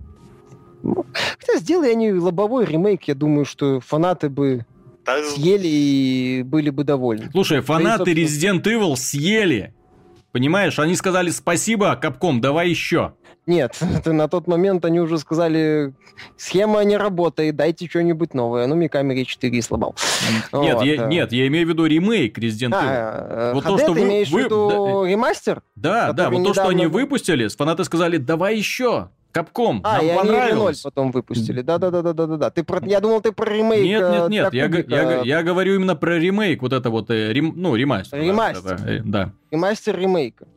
ну, хотя сделай они лобовой ремейк, я думаю, что фанаты бы съели и были бы довольны. Слушай, фанаты да и, собственно... Resident Evil съели. Понимаешь, они сказали спасибо, Капком, давай еще. Нет, на тот момент они уже сказали, схема не работает, дайте что-нибудь новое. Ну, Микамери 4 сломал. Нет, вот. я, нет, я имею в виду ремейк Resident а, Evil. А, вот то, что вы, имеешь вы, в виду да, ремастер? Да, да, вот то, что они выпустили, фанаты сказали, давай еще. Капком, а, нам и понравилось. они потом выпустили. Да-да-да-да-да-да. Ты про... Я думал, ты про ремейк. Нет, нет, нет. Я, я, я говорю именно про ремейк. Вот это вот, э, рем... ну, ремастер. Ремастер. Да, это, да. Ремастер ремейка.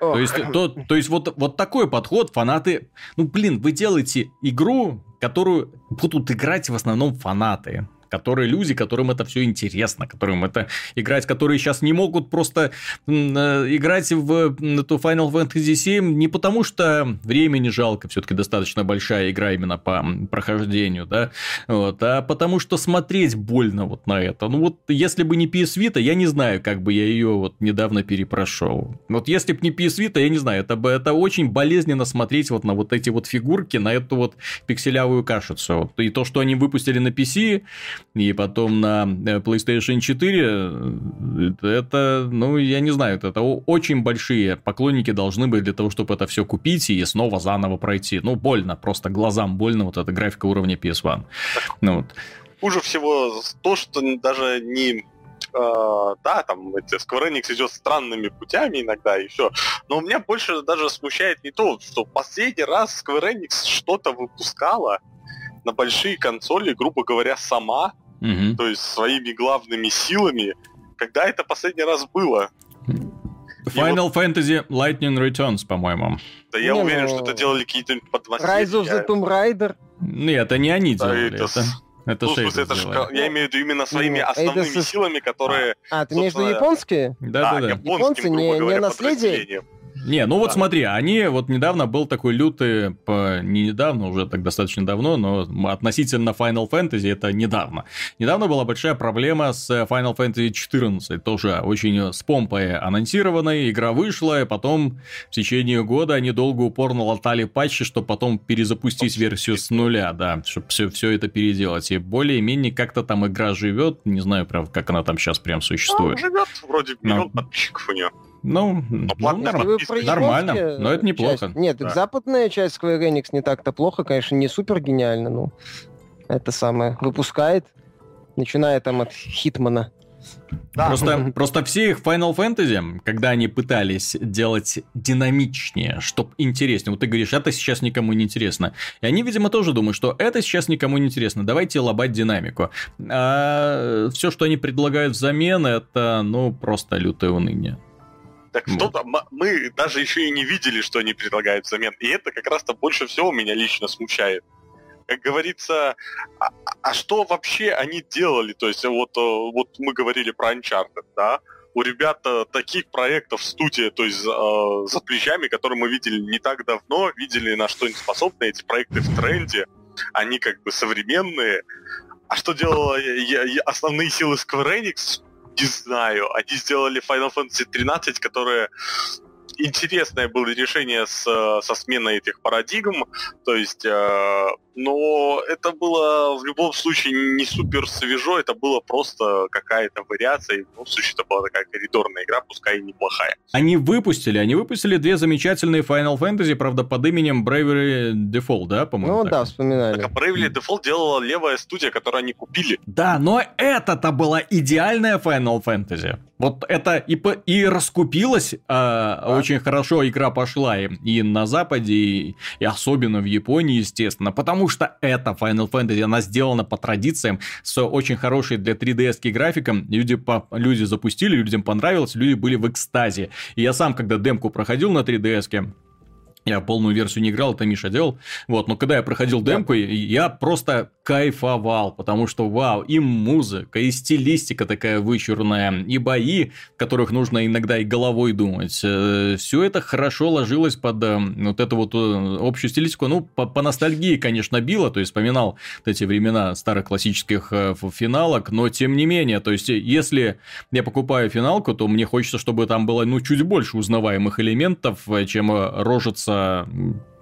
То есть, то, то есть вот, вот такой подход фанаты... Ну, блин, вы делаете игру, которую будут играть в основном фанаты которые люди, которым это все интересно, которым это играть, которые сейчас не могут просто э, играть в эту Final Fantasy 7 не потому, что времени жалко, все-таки достаточно большая игра именно по прохождению, да, вот, а потому что смотреть больно вот на это. Ну вот, если бы не PS Vita, я не знаю, как бы я ее вот недавно перепрошел. Вот если бы не PS Vita, я не знаю, это бы это очень болезненно смотреть вот на вот эти вот фигурки, на эту вот пикселявую кашицу. И то, что они выпустили на PC, и потом на э, PlayStation 4, э, это, ну, я не знаю, это очень большие поклонники должны быть для того, чтобы это все купить и снова заново пройти. Ну, больно, просто глазам больно, вот эта графика уровня PS1. Ну, вот. Хуже всего то, что даже не Uh, да, там эти Square Enix идет странными путями иногда и все. Но меня больше даже смущает не то, что последний раз Square Enix что-то выпускала на большие консоли, грубо говоря, сама, угу. то есть своими главными силами. Когда это последний раз было? Final вот... Fantasy Lightning Returns, по-моему. Да я не, уверен, ну... что это делали какие-то подмастерья. Rise of the Tomb Raider. Нет, это не они делали. Да, это... Это ну, смысле, это ж, я имею в виду именно своими Нет, основными это... силами, которые... А, ты имеешь в виду японские? Да, да, да. Японцы не, не наследие? Не, ну вот смотри, они вот недавно был такой лютый, по, не недавно, уже так достаточно давно, но относительно Final Fantasy это недавно. Недавно была большая проблема с Final Fantasy 14, тоже очень с помпой анонсированной, игра вышла, и потом в течение года они долго упорно латали патчи, чтобы потом перезапустить версию с нуля, да, чтобы все, все это переделать. И более-менее как-то там игра живет, не знаю, прям, как она там сейчас прям существует. Ну, живет, вроде миллион подписчиков у нее. Ну, ну, ну нормально, нормально, но это неплохо. Часть, нет, да. западная часть Square Enix не так-то плохо, конечно, не супер гениально, но это самое выпускает, начиная там от Хитмана. Да. Просто, просто все их Final Fantasy, когда они пытались делать динамичнее, чтобы интереснее, вот ты говоришь, это сейчас никому не интересно. И они, видимо, тоже думают, что это сейчас никому не интересно, давайте лобать динамику. А все, что они предлагают взамен, это, ну, просто лютое уныние. Так вот. что-то мы даже еще и не видели, что они предлагают взамен. И это как раз-то больше всего меня лично смущает. как говорится, а, а что вообще они делали? То есть вот, э, вот мы говорили про Uncharted, да? У ребят таких проектов в студии, то есть э, за плечами, которые мы видели не так давно, видели на что они способны, эти проекты в тренде, они как бы современные. А что делала я, я, основные силы Square Enix? Не знаю. Они сделали Final Fantasy 13, которая интересное было решение с, со сменой этих парадигм, то есть, э, но это было в любом случае не супер свежо, это было просто какая-то вариация, и в любом случае это была такая коридорная игра, пускай и неплохая. Они выпустили, они выпустили две замечательные Final Fantasy, правда, под именем Bravely Default, да, по-моему? Ну так? да, вспоминали. Так, а Bravely Default делала левая студия, которую они купили. Да, но это-то была идеальная Final Fantasy. Вот это и, по, и раскупилась, э, а? очень хорошо игра пошла и, и на Западе, и, и особенно в Японии, естественно, потому что эта Final Fantasy, она сделана по традициям, с очень хорошей для 3DS графиком, люди, по, люди запустили, людям понравилось, люди были в экстазе. И я сам, когда демку проходил на 3DS, я полную версию не играл, это Миша делал. Вот, но когда я проходил демку, я просто кайфовал, потому что, вау, и музыка, и стилистика такая вычурная, и бои, в которых нужно иногда и головой думать. Э, Все это хорошо ложилось под э, вот эту вот э, общую стилистику. Ну, по, по ностальгии, конечно, било, то есть вспоминал вот эти времена старых классических финалок, но тем не менее, то есть если я покупаю финалку, то мне хочется, чтобы там было, ну, чуть больше узнаваемых элементов, чем рожица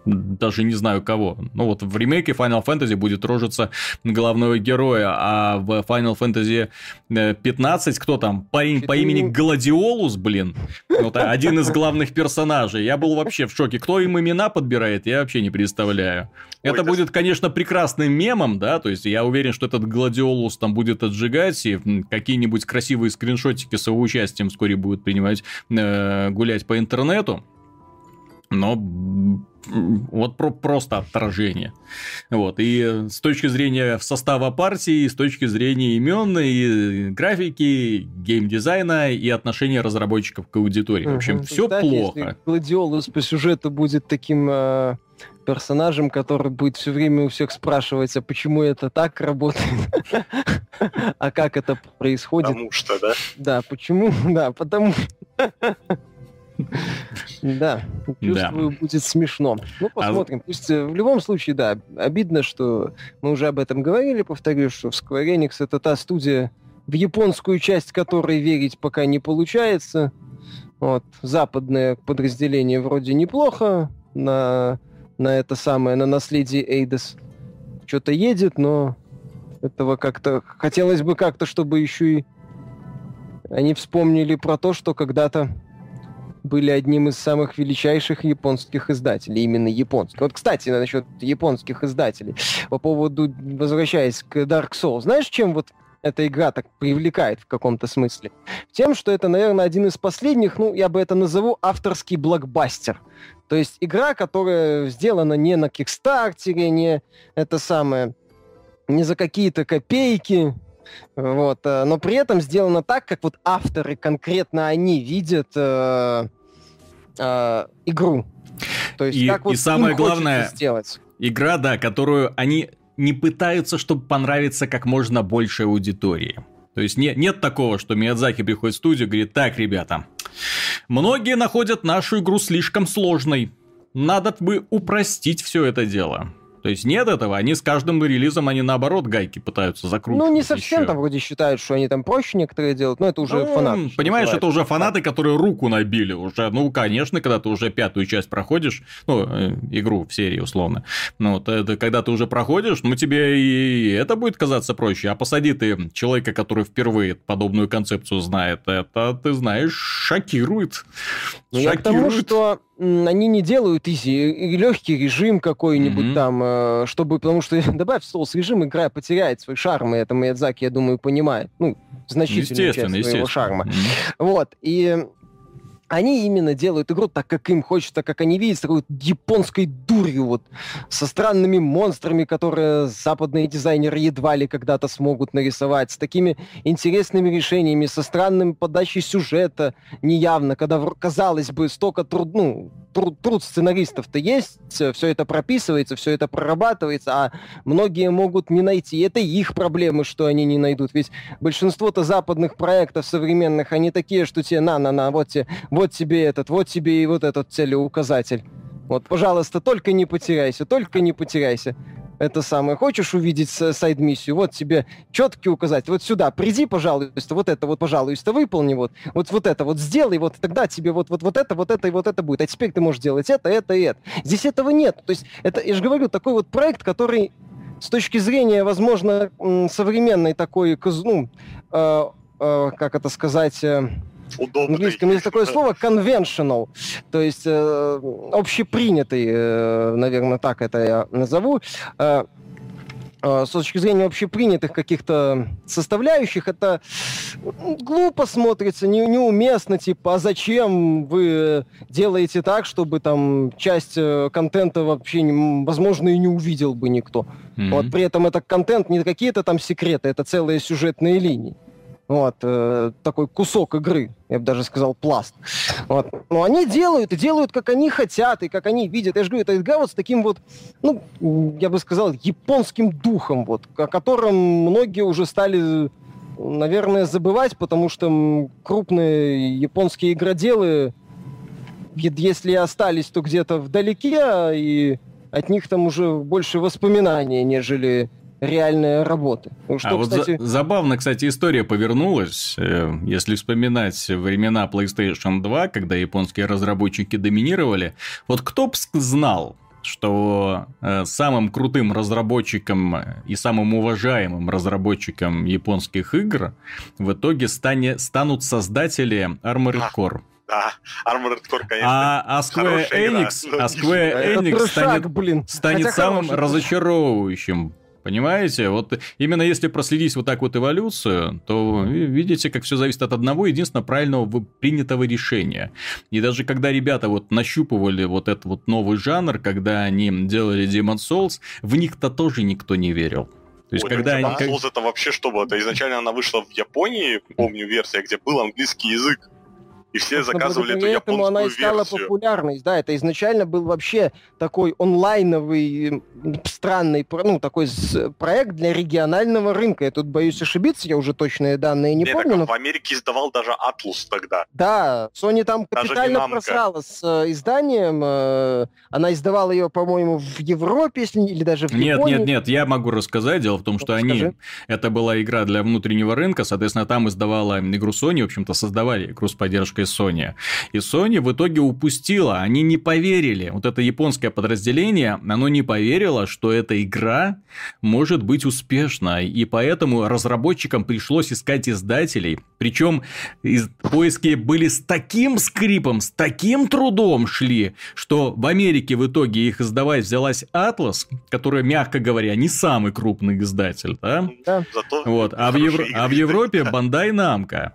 даже не знаю кого. Ну вот в ремейке Final Fantasy будет рожиться главного героя, а в Final Fantasy 15 кто там? Парень по имени Гладиолус, блин. Вот один из главных персонажей. Я был вообще в шоке. Кто им имена подбирает, я вообще не представляю. Ой, это да... будет, конечно, прекрасным мемом, да, то есть я уверен, что этот Гладиолус там будет отжигать, и какие-нибудь красивые скриншотики с его участием вскоре будут принимать, э, гулять по интернету но вот про просто отражение. Вот. И с точки зрения состава партии, и с точки зрения имен, и графики, геймдизайна, и отношения разработчиков к аудитории. В общем, все Кстати, плохо. Гладиолус по сюжету будет таким э, персонажем, который будет все время у всех спрашивать, а почему это так работает, а как это происходит. Потому что, да? Да, почему? Да, потому да, чувствую, да. будет смешно. Ну, а посмотрим. А... Пусть э, в любом случае, да, обидно, что мы уже об этом говорили, повторюсь, что Square Enix это та студия, в японскую часть которой верить пока не получается. Вот, западное подразделение вроде неплохо на, на это самое, на наследие Эйдос. Что-то едет, но этого как-то... Хотелось бы как-то, чтобы еще и они вспомнили про то, что когда-то были одним из самых величайших японских издателей, именно японских. Вот, кстати, насчет японских издателей, по поводу, возвращаясь к Dark Souls, знаешь, чем вот эта игра так привлекает в каком-то смысле? Тем, что это, наверное, один из последних, ну, я бы это назову авторский блокбастер. То есть игра, которая сделана не на Кикстартере, не это самое, не за какие-то копейки, вот, э, но при этом сделано так, как вот авторы конкретно они видят э, э, игру. То есть, и, как вот и самое главное, сделать. игра, да, которую они не пытаются, чтобы понравиться как можно большей аудитории. То есть не, нет такого, что Миядзаки приходит в студию и говорит, так, ребята, многие находят нашу игру слишком сложной. Надо бы упростить все это дело. То есть нет этого, они с каждым релизом, они наоборот гайки пытаются закрутить. Ну, не совсем еще. там вроде считают, что они там проще некоторые делают, но это уже ну, фанаты. Понимаешь, это уже фанаты, которые руку набили уже. Ну, конечно, когда ты уже пятую часть проходишь, ну, э, игру в серии условно, ну, вот это когда ты уже проходишь, ну, тебе и это будет казаться проще. А посади ты человека, который впервые подобную концепцию знает, это, ты знаешь, шокирует. Ну, я к тому, что они не делают изи, легкий режим какой-нибудь mm-hmm. там, э, чтобы, потому что добавь соус режим, игра потеряет свой шарм, и это Миядзаки, я думаю, понимает, ну, значительную часть своего шарма. Mm-hmm. Вот, и они именно делают игру так, как им хочется, как они видят, с такой японской дурью, вот, со странными монстрами, которые западные дизайнеры едва ли когда-то смогут нарисовать, с такими интересными решениями, со странным подачей сюжета неявно, когда, казалось бы, столько труд, ну, труд, труд сценаристов-то есть, все это прописывается, все это прорабатывается, а многие могут не найти. Это их проблемы, что они не найдут. Ведь большинство-то западных проектов современных, они такие, что тебе на-на-на, вот тебе вот тебе этот, вот тебе и вот этот целеуказатель. Вот, пожалуйста, только не потеряйся, только не потеряйся. Это самое. Хочешь увидеть сайд-миссию? Вот тебе четкий указать. Вот сюда, приди, пожалуйста, вот это вот, пожалуйста, выполни, вот, вот, вот это вот сделай, вот тогда тебе вот, вот, вот это, вот это и вот это будет. А теперь ты можешь делать это, это и это. Здесь этого нет. То есть это, я же говорю, такой вот проект, который с точки зрения, возможно, современной такой, ну, э, э, как это сказать, э, Удобный. В английском есть такое слово conventional, то есть э, общепринятый, э, наверное, так это я назову. Э, э, с точки зрения общепринятых каких-то составляющих, это глупо смотрится, не, неуместно, типа, а зачем вы делаете так, чтобы там часть э, контента вообще, возможно, и не увидел бы никто. Mm-hmm. Вот, при этом это контент не какие-то там секреты, это целые сюжетные линии. Вот, э, такой кусок игры, я бы даже сказал, пласт. Вот. Но они делают, и делают, как они хотят, и как они видят. Я же говорю, это игра вот с таким вот, ну, я бы сказал, японским духом, вот, о котором многие уже стали, наверное, забывать, потому что крупные японские игроделы, если остались, то где-то вдалеке, и от них там уже больше воспоминаний, нежели реальная работа. Ну, что, а вот кстати... за- забавно, кстати, история повернулась. Э, если вспоминать времена PlayStation 2, когда японские разработчики доминировали, вот кто бы знал, что э, самым крутым разработчиком и самым уважаемым разработчиком японских игр в итоге стане, станут создатели Armored Core. Да, Armored Core, конечно. А, а Square Enix, а Square Enix станет, блин. станет самым разочаровывающим Понимаете? Вот именно если проследить вот так вот эволюцию, то видите, как все зависит от одного единственного правильного принятого решения. И даже когда ребята вот нащупывали вот этот вот новый жанр, когда они делали Demon Souls, в них-то тоже никто не верил. То есть, Ой, когда они... Souls это вообще что было? Это изначально она вышла в Японии, помню, версия, где был английский язык и все заказывали эту японскую она и стала версию. популярной. Да, это изначально был вообще такой онлайновый, странный, ну, такой проект для регионального рынка. Я тут боюсь ошибиться, я уже точные данные не, не помню. Так, но... В Америке издавал даже Atlus тогда. Да, Sony там капитально просрала с э, изданием. Э, она издавала ее, по-моему, в Европе, если или даже в Нет, Японии. нет, нет, я могу рассказать. Дело в том, что Скажи. они... Это была игра для внутреннего рынка, соответственно, там издавала игру Sony, в общем-то, создавали игру с поддержкой Sony. И Sony в итоге упустила, они не поверили. Вот это японское подразделение, оно не поверило, что эта игра может быть успешна. И поэтому разработчикам пришлось искать издателей. Причем из... поиски были с таким скрипом, с таким трудом шли, что в Америке в итоге их издавать взялась Atlas, которая, мягко говоря, не самый крупный издатель. Да? Да. Вот. а, в Евро... а в Европе Bandai Namco.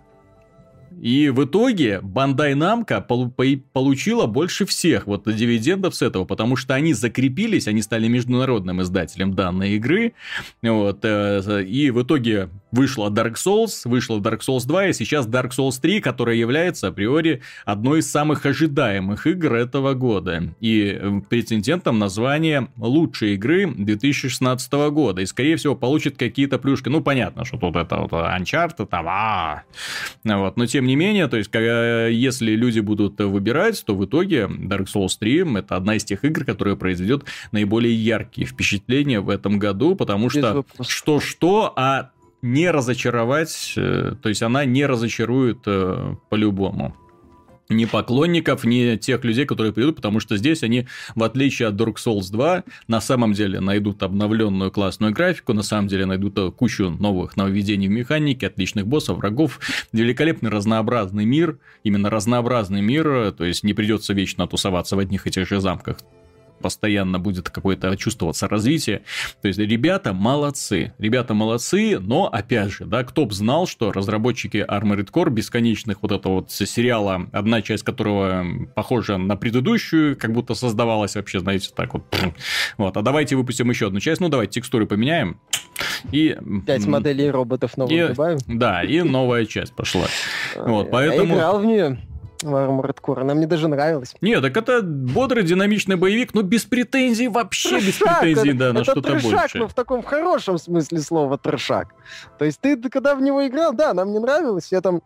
И в итоге Bandai Namco получила больше всех вот дивидендов с этого, потому что они закрепились, они стали международным издателем данной игры. Вот, э, и в итоге вышла Dark Souls, вышла Dark Souls 2, и сейчас Dark Souls 3, которая является априори одной из самых ожидаемых игр этого года. И э, претендентом название лучшей игры 2016 года. И, скорее всего, получит какие-то плюшки. Ну, понятно, что тут это вот Uncharted, там, а Вот, но тем не менее, то есть, когда, если люди будут выбирать, то в итоге Dark Souls 3 это одна из тех игр, которая произведет наиболее яркие впечатления в этом году, потому что что-что, а не разочаровать, э, то есть она не разочарует э, по-любому ни поклонников, ни тех людей, которые придут, потому что здесь они, в отличие от Dark Souls 2, на самом деле найдут обновленную классную графику, на самом деле найдут э, кучу новых нововведений в механике, отличных боссов, врагов, великолепный разнообразный мир, именно разнообразный мир, то есть не придется вечно тусоваться в одних и тех же замках постоянно будет какое-то чувствоваться развитие. То есть ребята молодцы, ребята молодцы, но опять же, да, кто бы знал, что разработчики Armored Core бесконечных вот этого вот сериала, одна часть которого похожа на предыдущую, как будто создавалась вообще, знаете, так вот. Вот, а давайте выпустим еще одну часть, ну давайте текстуры поменяем. И, Пять моделей роботов новых и, добавим. Да, и новая часть пошла. Вот, поэтому... Я играл в нее. Armored Core. Она мне даже нравилась. Нет, так это бодрый динамичный боевик, но без претензий, вообще трешак, без претензий, да, на что-то трешак, больше. но в таком хорошем смысле слова трешак. То есть ты, когда в него играл, да, нам не нравилось, я там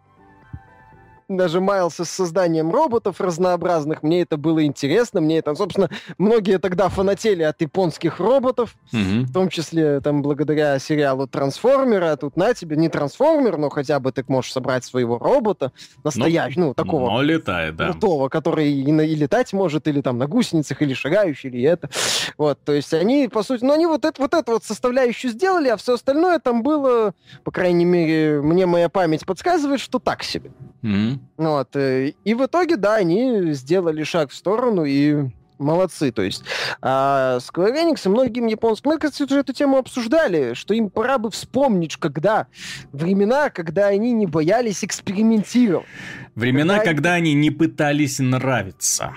даже маялся с созданием роботов разнообразных. Мне это было интересно. Мне это, собственно, многие тогда фанатели от японских роботов, mm в том числе там благодаря сериалу Трансформера. А тут на тебе не трансформер, но хотя бы ты можешь собрать своего робота настоящего, ну, ну, такого. Но летает, да. Крутого, который и, на, и летать может, или там на гусеницах, или шагающий, или это. Вот, то есть они, по сути, ну, они вот это вот, это вот составляющую сделали, а все остальное там было, по крайней мере, мне моя память подсказывает, что так себе. mm Вот. Э, и в итоге, да, они сделали шаг в сторону и молодцы. То есть а Square Enix и многим японским... Мы, кстати, уже эту тему обсуждали, что им пора бы вспомнить, когда времена, когда они не боялись экспериментировать. Времена, когда, когда они не пытались нравиться.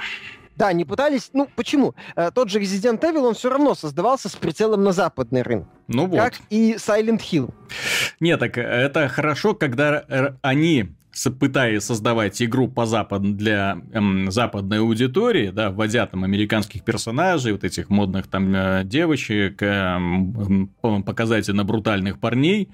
Да, не пытались. Ну, почему? Э, тот же Resident Evil, он все равно создавался с прицелом на западный рынок. Ну вот. Как и Silent Hill. Нет, так это хорошо, когда они пытаясь создавать игру по запад для эм, западной аудитории, да, вводя там американских персонажей, вот этих модных там э, девочек, эм, показательно брутальных парней,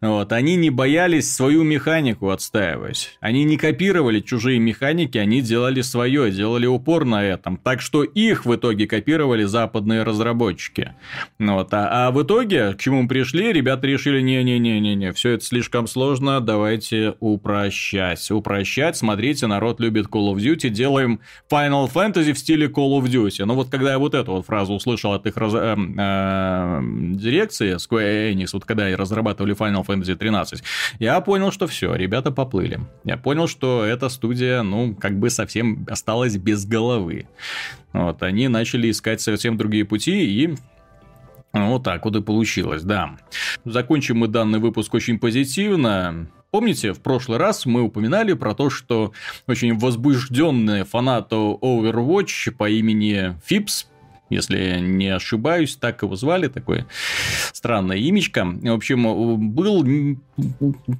вот, они не боялись свою механику отстаивать. Они не копировали чужие механики, они делали свое, делали упор на этом. Так что их в итоге копировали западные разработчики. Вот, а, а в итоге, к чему мы пришли, ребята решили, не-не-не-не-не, все это слишком сложно, давайте упрощать упрощать. Упрощать. Смотрите, народ любит Call of Duty. Делаем Final Fantasy в стиле Call of Duty. Ну вот когда я вот эту вот фразу услышал от их раз... э, э, дирекции Square Enix, вот когда они разрабатывали Final Fantasy 13, я понял, что все, ребята поплыли. Я понял, что эта студия, ну, как бы совсем осталась без головы. Вот, они начали искать совсем другие пути, и вот так вот и получилось, да. Закончим мы данный выпуск очень позитивно. Помните, в прошлый раз мы упоминали про то, что очень возбужденный фанат Overwatch по имени Фипс если не ошибаюсь, так его звали, такое странное имечко. В общем, был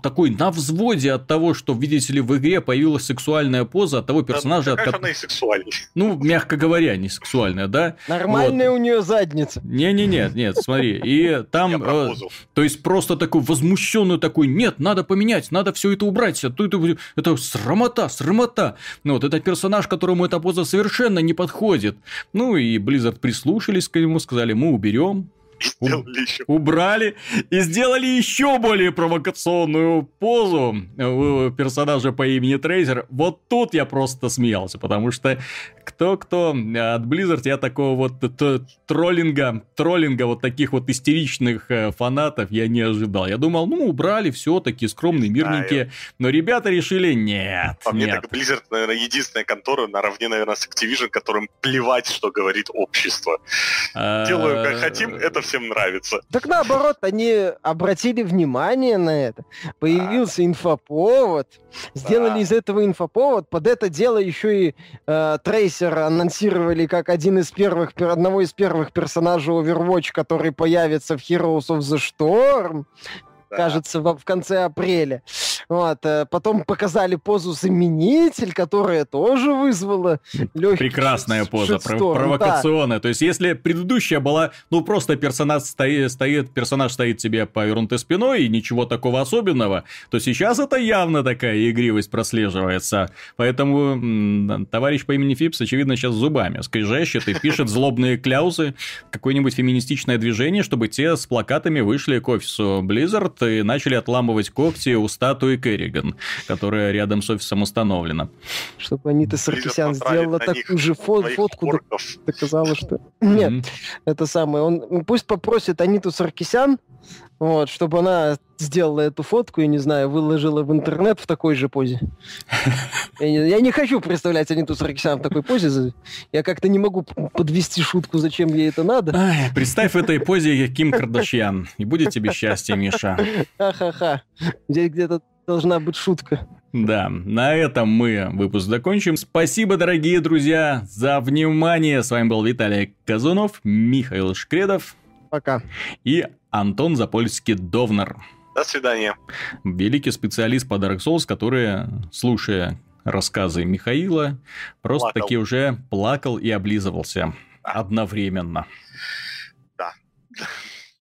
такой на взводе от того, что, видите ли, в игре появилась сексуальная поза от того персонажа... Да, от... она и сексуальная. Ну, мягко говоря, не сексуальная, да? Нормальная вот. у нее задница. Не-не-не, нет, смотри. И там... Э, то есть, просто такой возмущенный такой, нет, надо поменять, надо все это убрать. Это, это, это срамота, срамота. Ну, вот этот персонаж, которому эта поза совершенно не подходит. Ну, и Blizzard прислушались к нему, сказали, мы уберем, Сделали еще. Убрали и сделали еще более провокационную позу у персонажа по имени Трейзер. Вот тут я просто смеялся, потому что кто-кто от Blizzard я такого вот троллинга, троллинга вот таких вот истеричных э, фанатов я не ожидал. Я думал, ну, убрали все-таки скромные, мирненькие, но ребята решили, нет, По мне так Blizzard, наверное, единственная контора наравне, наверное, с Activision, которым плевать, что говорит общество. А, Делаю, как хотим, это все всем нравится. Так наоборот, они обратили внимание на это. Появился инфоповод. Сделали из этого инфоповод. Под это дело еще и э, Трейсер анонсировали как один из первых, одного из первых персонажей Overwatch, который появится в Heroes of the Storm да. кажется, в, в конце апреля. Вот. Э, потом показали позу заменитель, которая тоже вызвала легкий Прекрасная поза, пров- провокационная. Да. То есть, если предыдущая была, ну, просто персонаж стоит, стоит, персонаж стоит себе повернутой спиной, и ничего такого особенного, то сейчас это явно такая игривость прослеживается. Поэтому товарищ по имени Фипс, очевидно, сейчас зубами скрежещет и пишет злобные кляузы, какое-нибудь феминистичное движение, чтобы те с плакатами вышли к офису Blizzard и начали отламывать когти у статуи Керриган, которая рядом с офисом установлена. Чтобы Анита Саркисян сделала такую же фо- фотку, доказала, что... Нет, это самое. Он пусть попросит Аниту Саркисян Вот, чтобы она сделала эту фотку и, не знаю, выложила в интернет в такой же позе. Я не, я не хочу представлять Аниту Саркисян в такой позе. Я как-то не могу подвести шутку, зачем ей это надо. Ай, представь в этой позе Ким Кардашьян. И будет тебе счастье, Миша. Ха-ха-ха. Здесь где-то должна быть шутка. Да, на этом мы выпуск закончим. Спасибо, дорогие друзья, за внимание. С вами был Виталий Казунов, Михаил Шкредов. Пока. И Антон Запольский-Довнер. До свидания. Великий специалист по Dark Souls, который, слушая рассказы Михаила, просто плакал. таки уже плакал и облизывался одновременно.